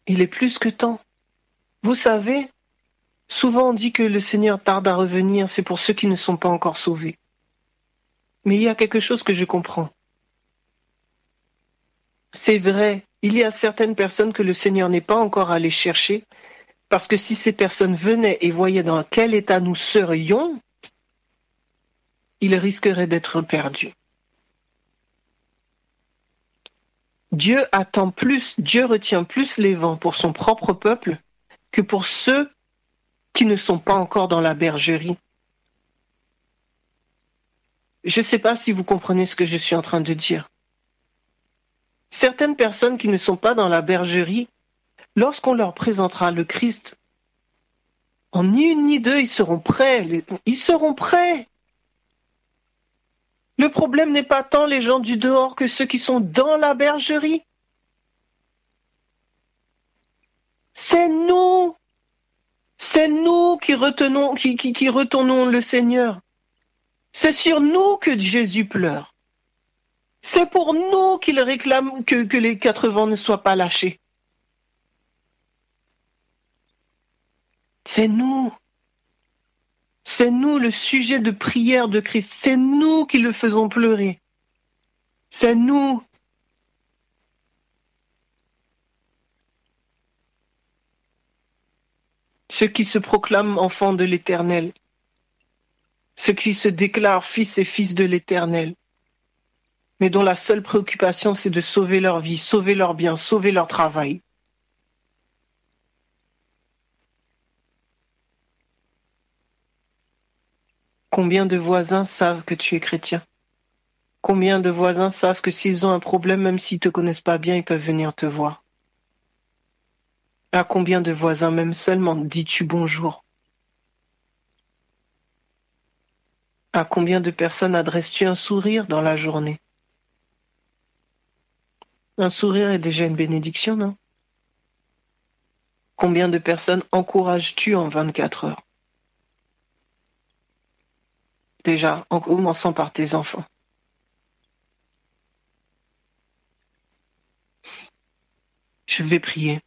Il est plus que temps. Vous savez, souvent on dit que le Seigneur tarde à revenir, c'est pour ceux qui ne sont pas encore sauvés. Mais il y a quelque chose que je comprends. C'est vrai, il y a certaines personnes que le Seigneur n'est pas encore allé chercher, parce que si ces personnes venaient et voyaient dans quel état nous serions, ils risqueraient d'être perdus. Dieu attend plus, Dieu retient plus les vents pour son propre peuple que pour ceux qui ne sont pas encore dans la bergerie. Je ne sais pas si vous comprenez ce que je suis en train de dire. Certaines personnes qui ne sont pas dans la bergerie, lorsqu'on leur présentera le Christ, en ni une ni deux, ils seront prêts. Ils seront prêts. Le problème n'est pas tant les gens du dehors que ceux qui sont dans la bergerie. C'est nous. C'est nous qui retenons, qui, retournons le Seigneur. C'est sur nous que Jésus pleure. C'est pour nous qu'il réclame que, que les quatre vents ne soient pas lâchés. C'est nous. C'est nous le sujet de prière de Christ. C'est nous qui le faisons pleurer. C'est nous. Ceux qui se proclament enfants de l'Éternel. Ceux qui se déclarent fils et fils de l'Éternel. Mais dont la seule préoccupation, c'est de sauver leur vie, sauver leur bien, sauver leur travail. Combien de voisins savent que tu es chrétien? Combien de voisins savent que s'ils ont un problème, même s'ils ne te connaissent pas bien, ils peuvent venir te voir? À combien de voisins, même seulement, dis-tu bonjour? À combien de personnes adresses-tu un sourire dans la journée? Un sourire est déjà une bénédiction, non? Combien de personnes encourages-tu en 24 heures? Déjà, en commençant par tes enfants. Je vais prier.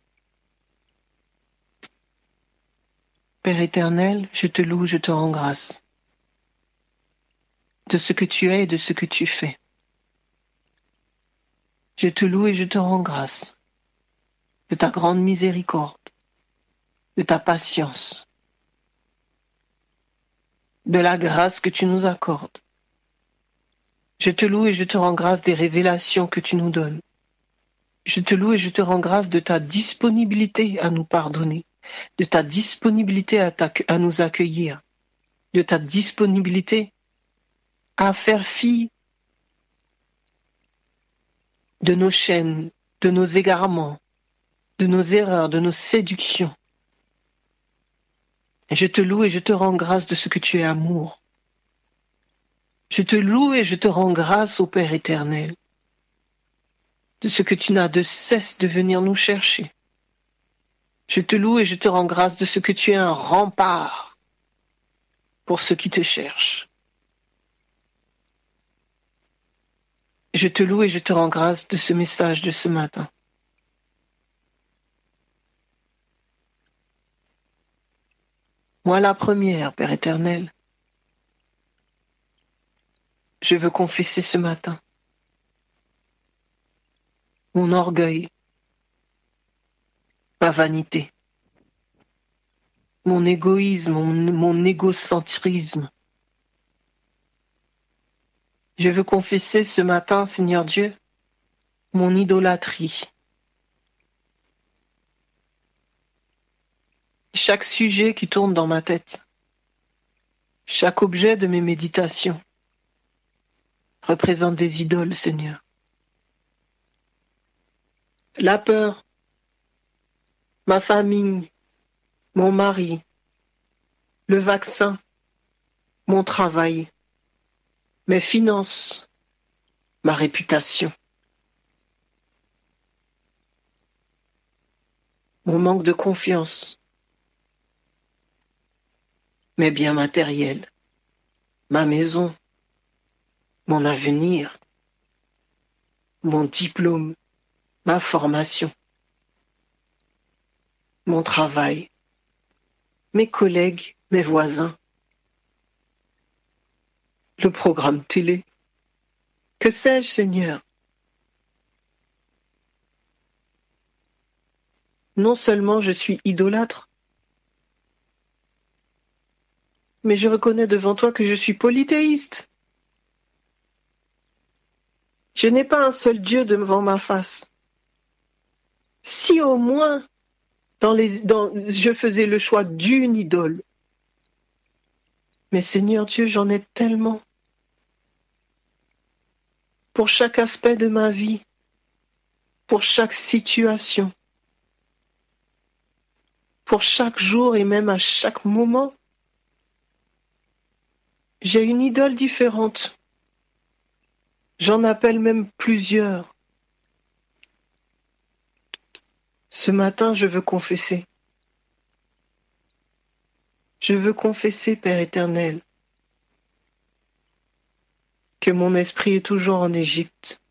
Père éternel, je te loue, je te rends grâce de ce que tu es et de ce que tu fais. Je te loue et je te rends grâce de ta grande miséricorde, de ta patience, de la grâce que tu nous accordes. Je te loue et je te rends grâce des révélations que tu nous donnes. Je te loue et je te rends grâce de ta disponibilité à nous pardonner, de ta disponibilité à, nous accueillir, de ta disponibilité à faire fi de nos chaînes, de nos égarements, de nos erreurs, de nos séductions. Je te loue et je te rends grâce de ce que tu es amour. Je te loue et je te rends grâce au Père éternel de ce que tu n'as de cesse de venir nous chercher. Je te loue et je te rends grâce de ce que tu es un rempart pour ceux qui te cherchent. Je te loue et je te rends grâce de ce message de ce matin. Moi la première, Père éternel. Je veux confesser ce matin mon orgueil, ma vanité, mon égoïsme, mon, égocentrisme. Je veux confesser ce matin, Seigneur Dieu, mon idolâtrie, chaque sujet qui tourne dans ma tête, chaque objet de mes méditations représente des idoles, Seigneur. La peur, ma famille, mon mari, le vaccin, mon travail, mes finances, ma réputation. Mon manque de confiance, mes biens matériels, ma maison, mon avenir, mon diplôme, ma formation, mon travail, mes collègues, mes voisins, le programme télé. Que sais-je, Seigneur? Non seulement je suis idolâtre, mais je reconnais devant toi que je suis polythéiste. Je n'ai pas un seul Dieu devant ma face. Si au moins dans les, dans, je faisais le choix d'une idole. Mais Seigneur Dieu, j'en ai tellement. Pour chaque aspect de ma vie, pour chaque situation, pour chaque jour et même à chaque moment. J'ai une idole différente. J'en appelle même plusieurs. Ce matin, je veux confesser. Je veux confesser, Père éternel, que mon esprit est toujours en Égypte.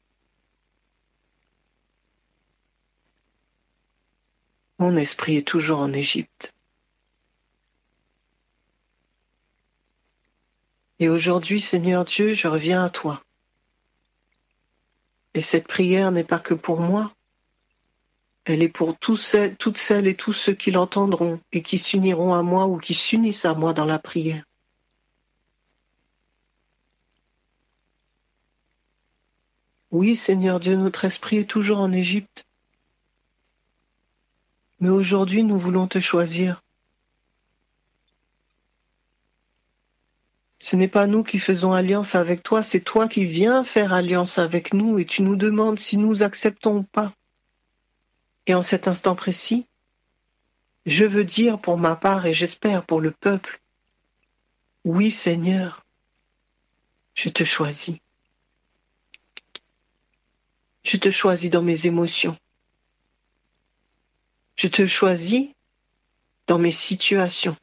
Mon esprit est toujours en Égypte. Et aujourd'hui, Seigneur Dieu, je reviens à toi. Et cette prière n'est pas que pour moi, elle est pour toutes celles et tous ceux qui l'entendront et qui s'uniront à moi ou qui s'unissent à moi dans la prière. Oui, Seigneur Dieu, notre esprit est toujours en Égypte. Mais aujourd'hui, nous voulons te choisir. Ce n'est pas nous qui faisons alliance avec toi, c'est toi qui viens faire alliance avec nous et tu nous demandes si nous acceptons ou pas. Et en cet instant précis, je veux dire pour ma part et j'espère pour le peuple, oui Seigneur, je te choisis. Je te choisis dans mes émotions. Je te choisis dans mes situations.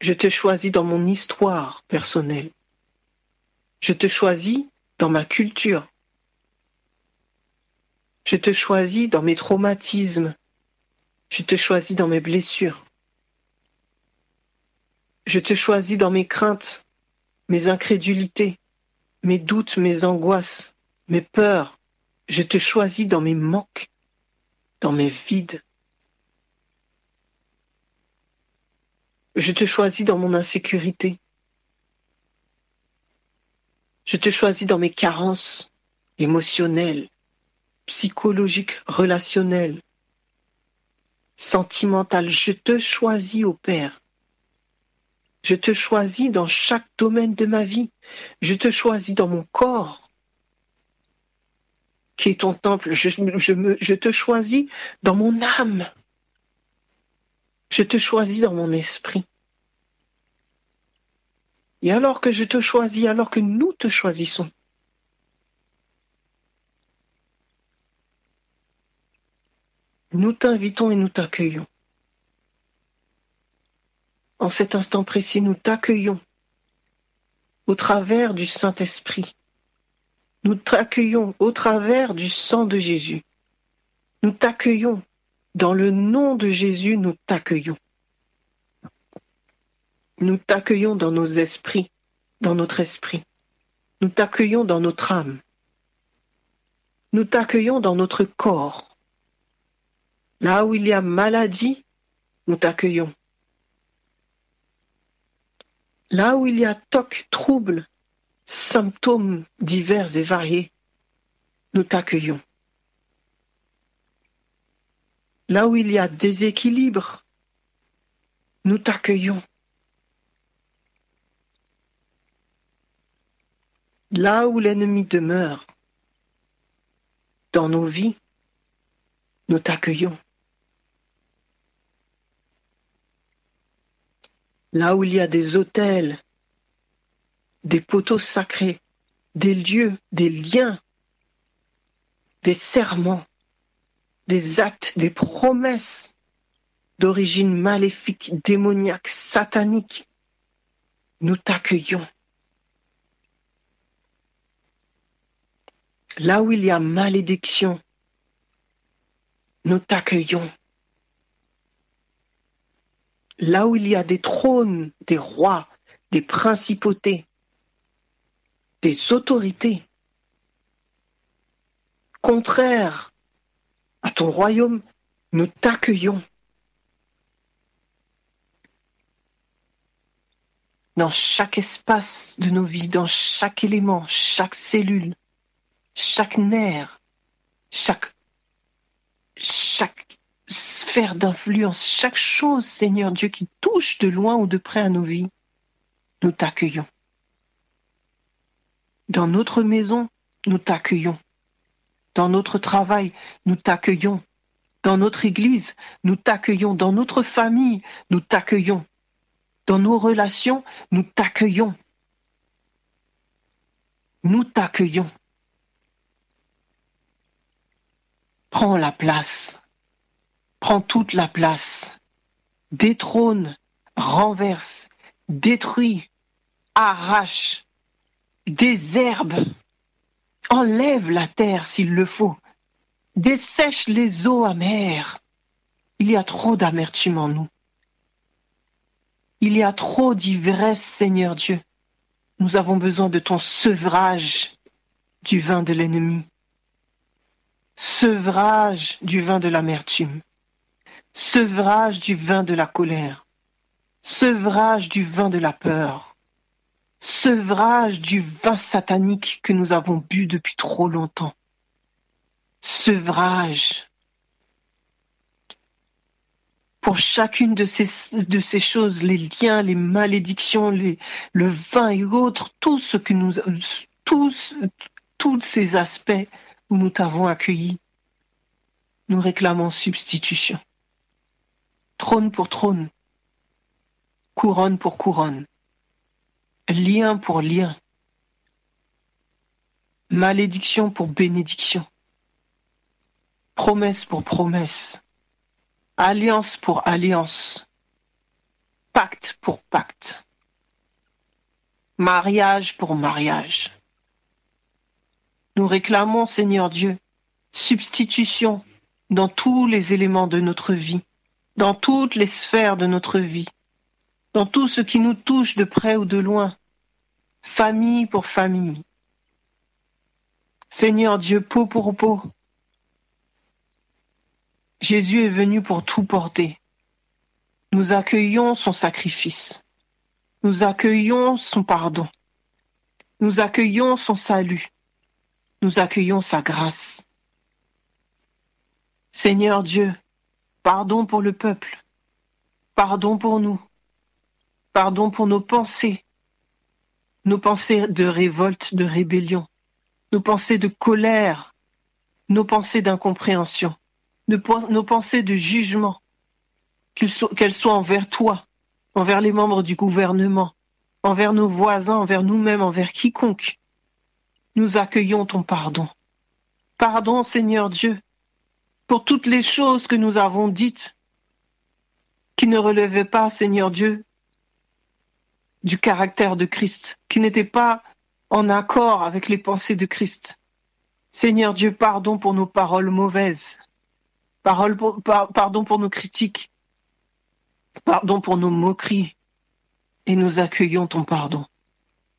Je te choisis dans mon histoire personnelle. Je te choisis dans ma culture. Je te choisis dans mes traumatismes. Je te choisis dans mes blessures. Je te choisis dans mes craintes, mes incrédulités, mes doutes, mes angoisses, mes peurs. Je te choisis dans mes manques, dans mes vides. Je te choisis dans mon insécurité. Je te choisis dans mes carences émotionnelles, psychologiques, relationnelles, sentimentales. Je te choisis, ô Père. Je te choisis dans chaque domaine de ma vie. Je te choisis dans mon corps, qui est ton temple. Je, je te choisis dans mon âme. Je te choisis dans mon esprit. Et alors que je te choisis, alors que nous te choisissons, nous t'invitons et nous t'accueillons. En cet instant précis, nous t'accueillons au travers du Saint-Esprit. Nous t'accueillons au travers du sang de Jésus. Nous t'accueillons dans le nom de Jésus, nous t'accueillons. Nous t'accueillons dans nos esprits, dans notre esprit. Nous t'accueillons dans notre âme. Nous t'accueillons dans notre corps. Là où il y a maladie, nous t'accueillons. Là où il y a toc, trouble, symptômes divers et variés, nous t'accueillons. Là où il y a déséquilibre, nous t'accueillons. Là où l'ennemi demeure, dans nos vies, nous t'accueillons. Là où il y a des autels, des poteaux sacrés, des lieux, des liens, des serments, des actes, des promesses d'origine maléfique, démoniaque, satanique. Nous t'accueillons. Là où il y a malédiction, nous t'accueillons. Là où il y a des trônes, des rois, des principautés, des autorités contraires à ton royaume, nous t'accueillons. Dans chaque espace de nos vies, dans chaque élément, chaque cellule, chaque nerf, chaque, chaque sphère d'influence, chaque chose, Seigneur Dieu, qui touche de loin ou de près à nos vies, nous t'accueillons. Dans notre maison, nous t'accueillons. Dans notre travail, nous t'accueillons. Dans notre Église, nous t'accueillons. Dans notre famille, nous t'accueillons. Dans nos relations, nous t'accueillons. Nous t'accueillons. Prends la place prend toute la place, détrône, renverse, détruit, arrache, désherbe, enlève la terre s'il le faut, dessèche les eaux amères. Il y a trop d'amertume en nous. Il y a trop d'ivresse, Seigneur Dieu. Nous avons besoin de ton sevrage du vin de l'ennemi, sevrage du vin de l'amertume, sevrage du vin de la colère, sevrage du vin de la peur, sevrage du vin satanique que nous avons bu depuis trop longtemps, sevrage. Pour chacune de ces, choses, les liens, les malédictions, le vin et autres, tout ce que nous, tous, tous ces aspects où nous t'avons accueilli, nous réclamons substitution. Trône pour trône, couronne pour couronne, lien pour lien, malédiction pour bénédiction, promesse pour promesse, alliance pour alliance, pacte pour pacte, mariage pour mariage. Nous réclamons, Seigneur Dieu, substitution dans tous les éléments de notre vie, dans toutes les sphères de notre vie, dans tout ce qui nous touche de près ou de loin, famille pour famille. Seigneur Dieu, peau pour peau, Jésus est venu pour tout porter. Nous accueillons son sacrifice. Nous accueillons son pardon. Nous accueillons son salut. Nous accueillons sa grâce. Seigneur Dieu, pardon pour le peuple. Pardon pour nous. Pardon pour nos pensées. Nos pensées de révolte, de rébellion. Nos pensées de colère. Nos pensées d'incompréhension nos pensées de jugement, qu'elles soient envers toi, envers les membres du gouvernement, envers nos voisins, envers nous-mêmes, envers quiconque. Nous accueillons ton pardon. Pardon, Seigneur Dieu, pour toutes les choses que nous avons dites, qui ne relevaient pas, Seigneur Dieu, du caractère de Christ, qui n'étaient pas en accord avec les pensées de Christ. Seigneur Dieu, pardon pour nos paroles mauvaises. Pardon pour nos critiques. Pardon pour nos moqueries. Et nous accueillons ton pardon.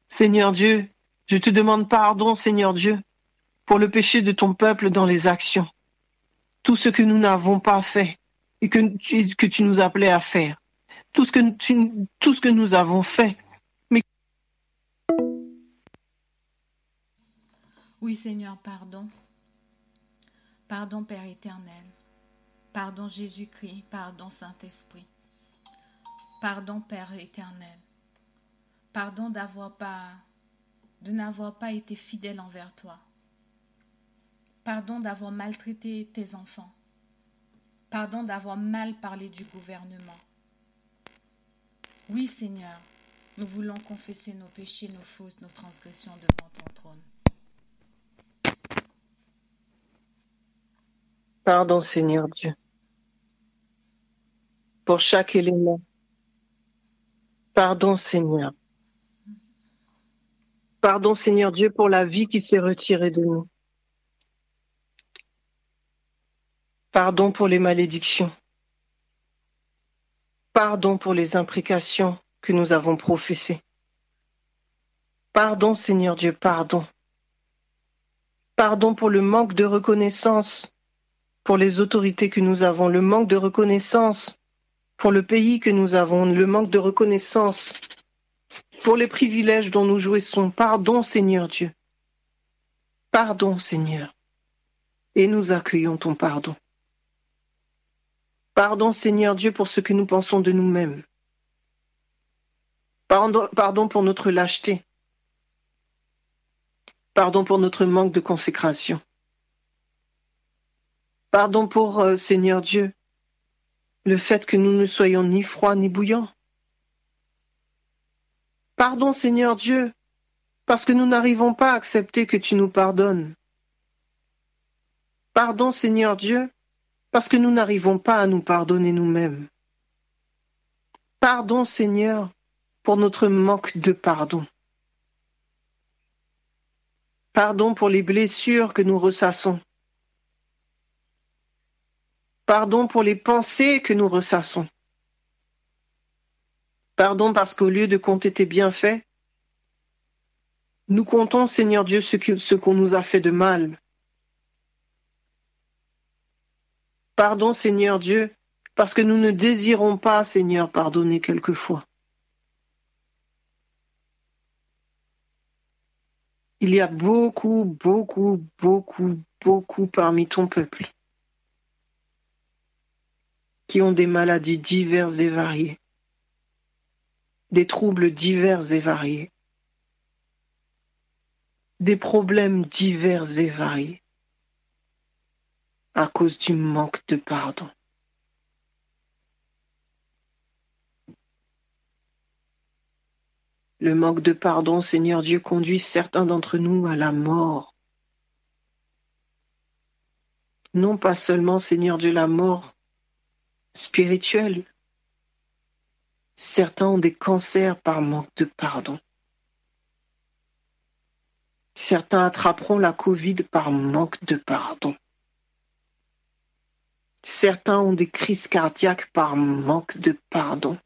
Seigneur Dieu, je te demande pardon, Seigneur Dieu, pour le péché de ton peuple dans les actions. Tout ce que nous n'avons pas fait et que tu nous appelais à faire. Tout ce que, nous avons fait. Oui, Seigneur, pardon. Pardon, Père éternel. Pardon Jésus-Christ, pardon Saint-Esprit. Pardon Père éternel. Pardon d'avoir pas de n'avoir pas été fidèle envers toi. Pardon d'avoir maltraité tes enfants. Pardon d'avoir mal parlé du gouvernement. Oui, Seigneur, nous voulons confesser nos péchés, nos fautes, nos transgressions devant ton trône. Pardon, Seigneur Dieu pour chaque élément. Pardon Seigneur. Pardon Seigneur Dieu pour la vie qui s'est retirée de nous. Pardon pour les malédictions. Pardon pour les imprécations que nous avons professées. Pardon Seigneur Dieu, pardon. Pardon pour le manque de reconnaissance pour les autorités que nous avons, le manque de reconnaissance pour le pays que nous avons, le manque de reconnaissance, pour les privilèges dont nous jouissons. Pardon, Seigneur Dieu. Pardon, Seigneur. Et nous accueillons ton pardon. Pardon, Seigneur Dieu, pour ce que nous pensons de nous-mêmes. Pardon, pour notre lâcheté. Pardon pour notre manque de consécration. Pardon pour, euh, Seigneur Dieu, le fait que nous ne soyons ni froids ni bouillants. Pardon Seigneur Dieu, parce que nous n'arrivons pas à accepter que tu nous pardonnes. Pardon Seigneur Dieu, parce que nous n'arrivons pas à nous pardonner nous-mêmes. Pardon Seigneur pour notre manque de pardon. Pardon pour les blessures que nous ressassons. Pardon pour les pensées que nous ressassons. Pardon parce qu'au lieu de compter tes bienfaits, nous comptons, Seigneur Dieu, ce qu'on nous a fait de mal. Pardon, Seigneur Dieu, parce que nous ne désirons pas, Seigneur, pardonner quelquefois. Il y a beaucoup, beaucoup, beaucoup, beaucoup parmi ton peuple qui ont des maladies diverses et variées, des troubles divers et variés, des problèmes divers et variés à cause du manque de pardon. Le manque de pardon, Seigneur Dieu, conduit certains d'entre nous à la mort. Non pas seulement, Seigneur Dieu, la mort spirituelle. Certains ont des cancers par manque de pardon. Certains attraperont la Covid par manque de pardon. Certains ont des crises cardiaques par manque de pardon.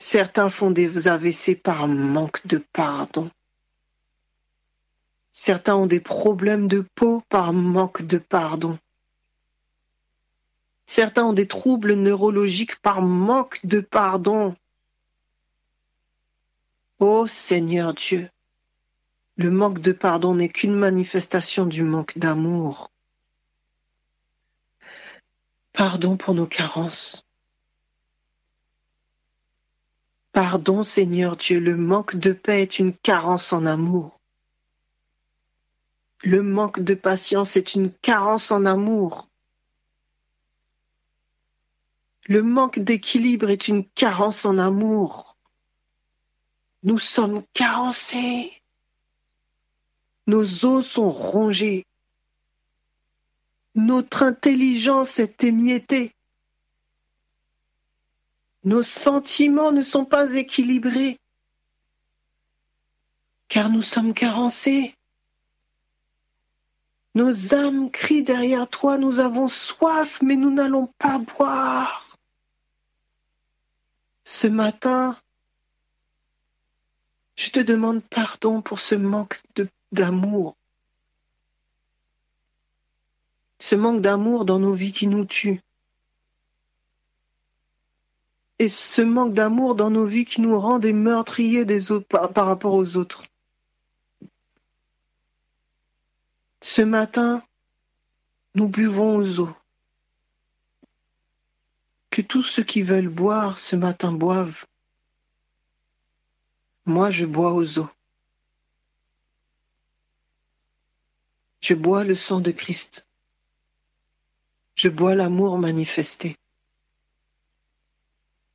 Certains font des AVC par manque de pardon. Certains ont des problèmes de peau par manque de pardon. Certains ont des troubles neurologiques par manque de pardon. Ô Seigneur Dieu, le manque de pardon n'est qu'une manifestation du manque d'amour. Pardon pour nos carences. Pardon Seigneur Dieu, le manque de paix est une carence en amour. Le manque de patience est une carence en amour. Le manque d'équilibre est une carence en amour. Nous sommes carencés. Nos os sont rongés. Notre intelligence est émiettée. Nos sentiments ne sont pas équilibrés, car nous sommes carencés. Nos âmes crient derrière toi, nous avons soif, mais nous n'allons pas boire. Ce matin, je te demande pardon pour ce manque d'amour. Ce manque d'amour dans nos vies qui nous tue. Et ce manque d'amour dans nos vies qui nous rend des meurtriers des autres par, par rapport aux autres. Ce matin, nous buvons aux eaux. Que tous ceux qui veulent boire ce matin boivent. Moi, je bois aux eaux. Je bois le sang de Christ. Je bois l'amour manifesté.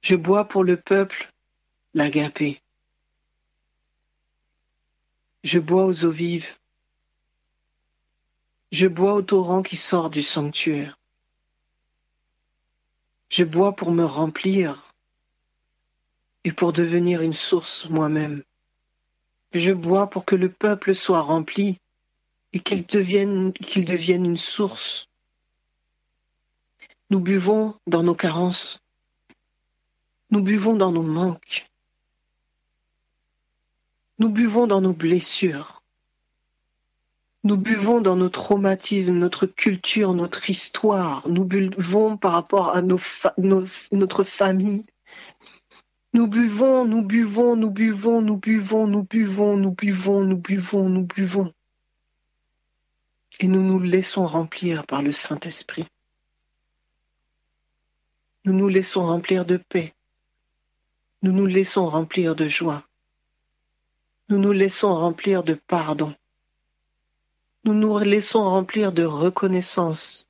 Je bois pour le peuple l'agapé. Je bois aux eaux vives. Je bois au torrent qui sort du sanctuaire. Je bois pour me remplir et pour devenir une source moi-même. Je bois pour que le peuple soit rempli et qu'il devienne, qu'il devienne une source. Nous buvons dans nos carences. Nous buvons dans nos manques. Nous buvons dans nos blessures. Nous buvons dans nos traumatismes, notre culture, notre histoire. Nous buvons par rapport à notre famille. Nous buvons, nous buvons, nous buvons, nous buvons, nous buvons, nous buvons, nous buvons, nous buvons et nous nous laissons remplir par le Saint-Esprit. Nous nous laissons remplir de paix. Nous nous laissons remplir de joie. Nous nous laissons remplir de pardon. Nous nous laissons remplir de reconnaissance,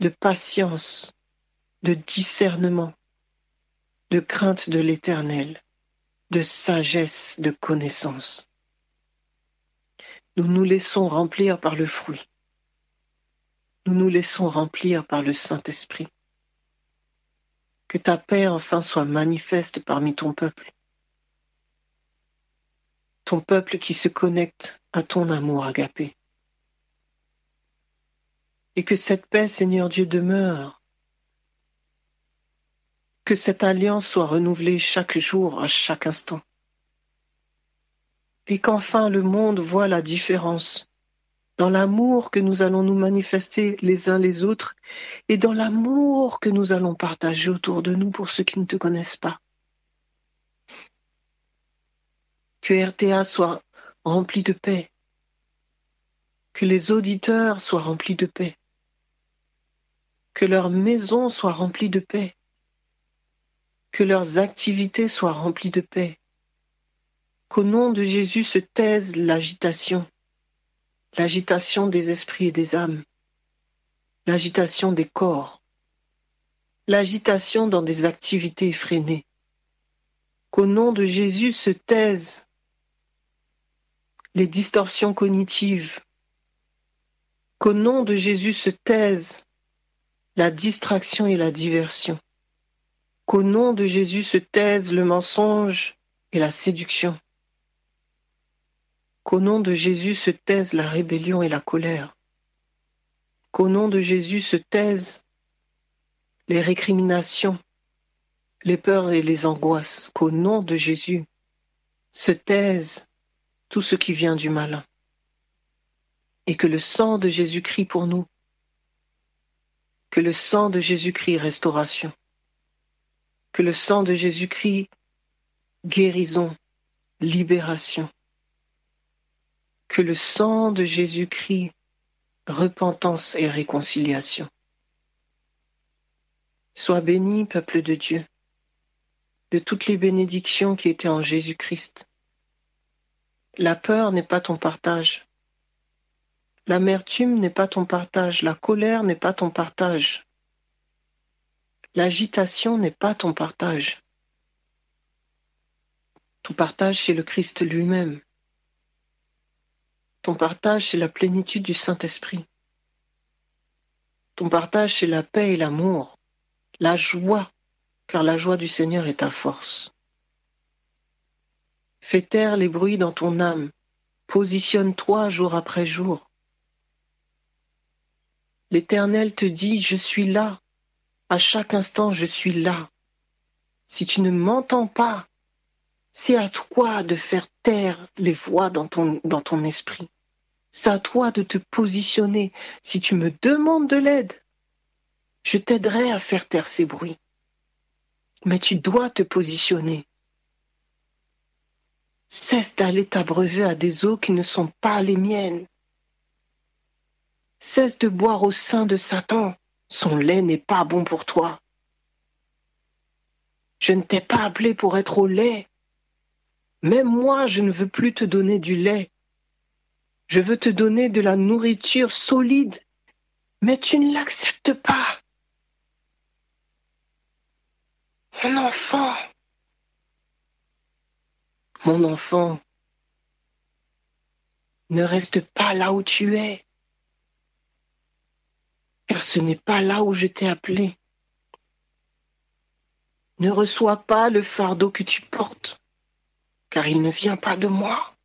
de patience, de discernement, de crainte de l'éternel, de sagesse, de connaissance. Nous nous laissons remplir par le fruit nous nous laissons remplir par le Saint-Esprit. Que ta paix enfin soit manifeste parmi ton peuple. Ton peuple qui se connecte à ton amour agapé. Et que cette paix, Seigneur Dieu, demeure. Que cette alliance soit renouvelée chaque jour, à chaque instant. Et qu'enfin le monde voit la différence dans l'amour que nous allons nous manifester les uns les autres et dans l'amour que nous allons partager autour de nous pour ceux qui ne te connaissent pas. Que RTA soit rempli de paix, que les auditeurs soient remplis de paix, que leur maison soit remplie de paix, que leurs activités soient remplies de paix, qu'au nom de Jésus se taise l'agitation, l'agitation des esprits et des âmes, l'agitation des corps, l'agitation dans des activités effrénées. Qu'au nom de Jésus se taisent les distorsions cognitives, qu'au nom de Jésus se taise la distraction et la diversion, qu'au nom de Jésus se taise le mensonge et la séduction, qu'au nom de Jésus se taise la rébellion et la colère, qu'au nom de Jésus se taisent les récriminations, les peurs et les angoisses, qu'au nom de Jésus se taise tout ce qui vient du malin, et que le sang de Jésus-Christ pour nous, que le sang de Jésus-Christ restauration, que le sang de Jésus-Christ guérison, libération, que le sang de Jésus-Christ, repentance et réconciliation. Sois béni, peuple de Dieu, de toutes les bénédictions qui étaient en Jésus-Christ. La peur n'est pas ton partage. L'amertume n'est pas ton partage. La colère n'est pas ton partage. L'agitation n'est pas ton partage. Ton partage, c'est le Christ lui-même. Ton partage, c'est la plénitude du Saint-Esprit. Ton partage, c'est la paix et l'amour, la joie, car la joie du Seigneur est ta force. Fais taire les bruits dans ton âme, positionne-toi jour après jour. L'Éternel te dit, je suis là, à chaque instant je suis là. Si tu ne m'entends pas, c'est à toi de faire taire les voix dans ton, esprit. C'est à toi de te positionner. Si tu me demandes de l'aide, je t'aiderai à faire taire ces bruits. Mais tu dois te positionner. Cesse d'aller t'abreuver à des eaux qui ne sont pas les miennes. Cesse de boire au sein de Satan. Son lait n'est pas bon pour toi. Je ne t'ai pas appelé pour être au lait. Même moi, je ne veux plus te donner du lait. Je veux te donner de la nourriture solide, mais tu ne l'acceptes pas. Mon enfant, mon enfant, ne reste pas là où tu es, car ce n'est pas là où je t'ai appelé. Ne reçois pas le fardeau que tu portes car il ne vient pas de moi.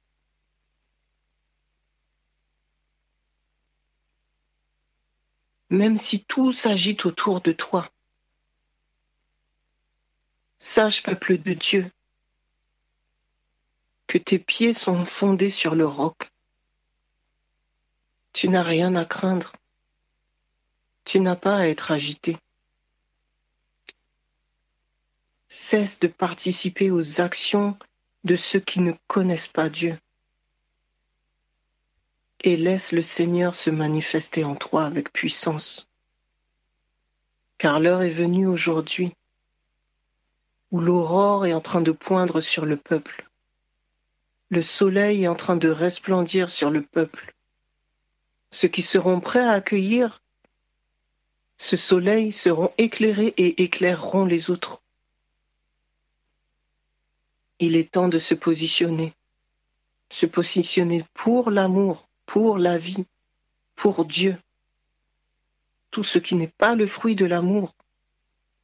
Même si tout s'agite autour de toi, sache, peuple de Dieu, que tes pieds sont fondés sur le roc. Tu n'as rien à craindre. Tu n'as pas à être agité. Cesse de participer aux actions de ceux qui ne connaissent pas Dieu. Et laisse le Seigneur se manifester en toi avec puissance. Car l'heure est venue aujourd'hui où l'aurore est en train de poindre sur le peuple. Le soleil est en train de resplendir sur le peuple. Ceux qui seront prêts à accueillir ce soleil seront éclairés et éclaireront les autres. Il est temps de se positionner. Se positionner pour l'amour, pour la vie, pour Dieu. tout ce qui n'est pas le fruit de l'amour.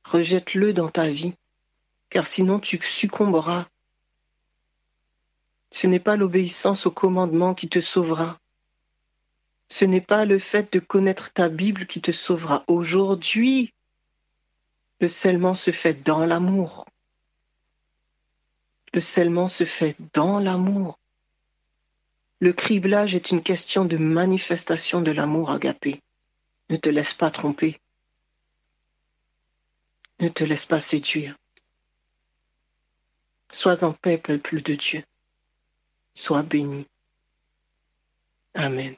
Rejette-le dans ta vie, car sinon tu succomberas. Ce n'est pas l'obéissance au commandement qui te sauvera. Ce n'est pas le fait de connaître ta Bible qui te sauvera. Aujourd'hui, le scellement se fait dans l'amour. Le scellement se fait dans l'amour. Le criblage est une question de manifestation de l'amour agapé. Ne te laisse pas tromper. Ne te laisse pas séduire. Sois en paix, peuple de Dieu. Sois béni. Amen.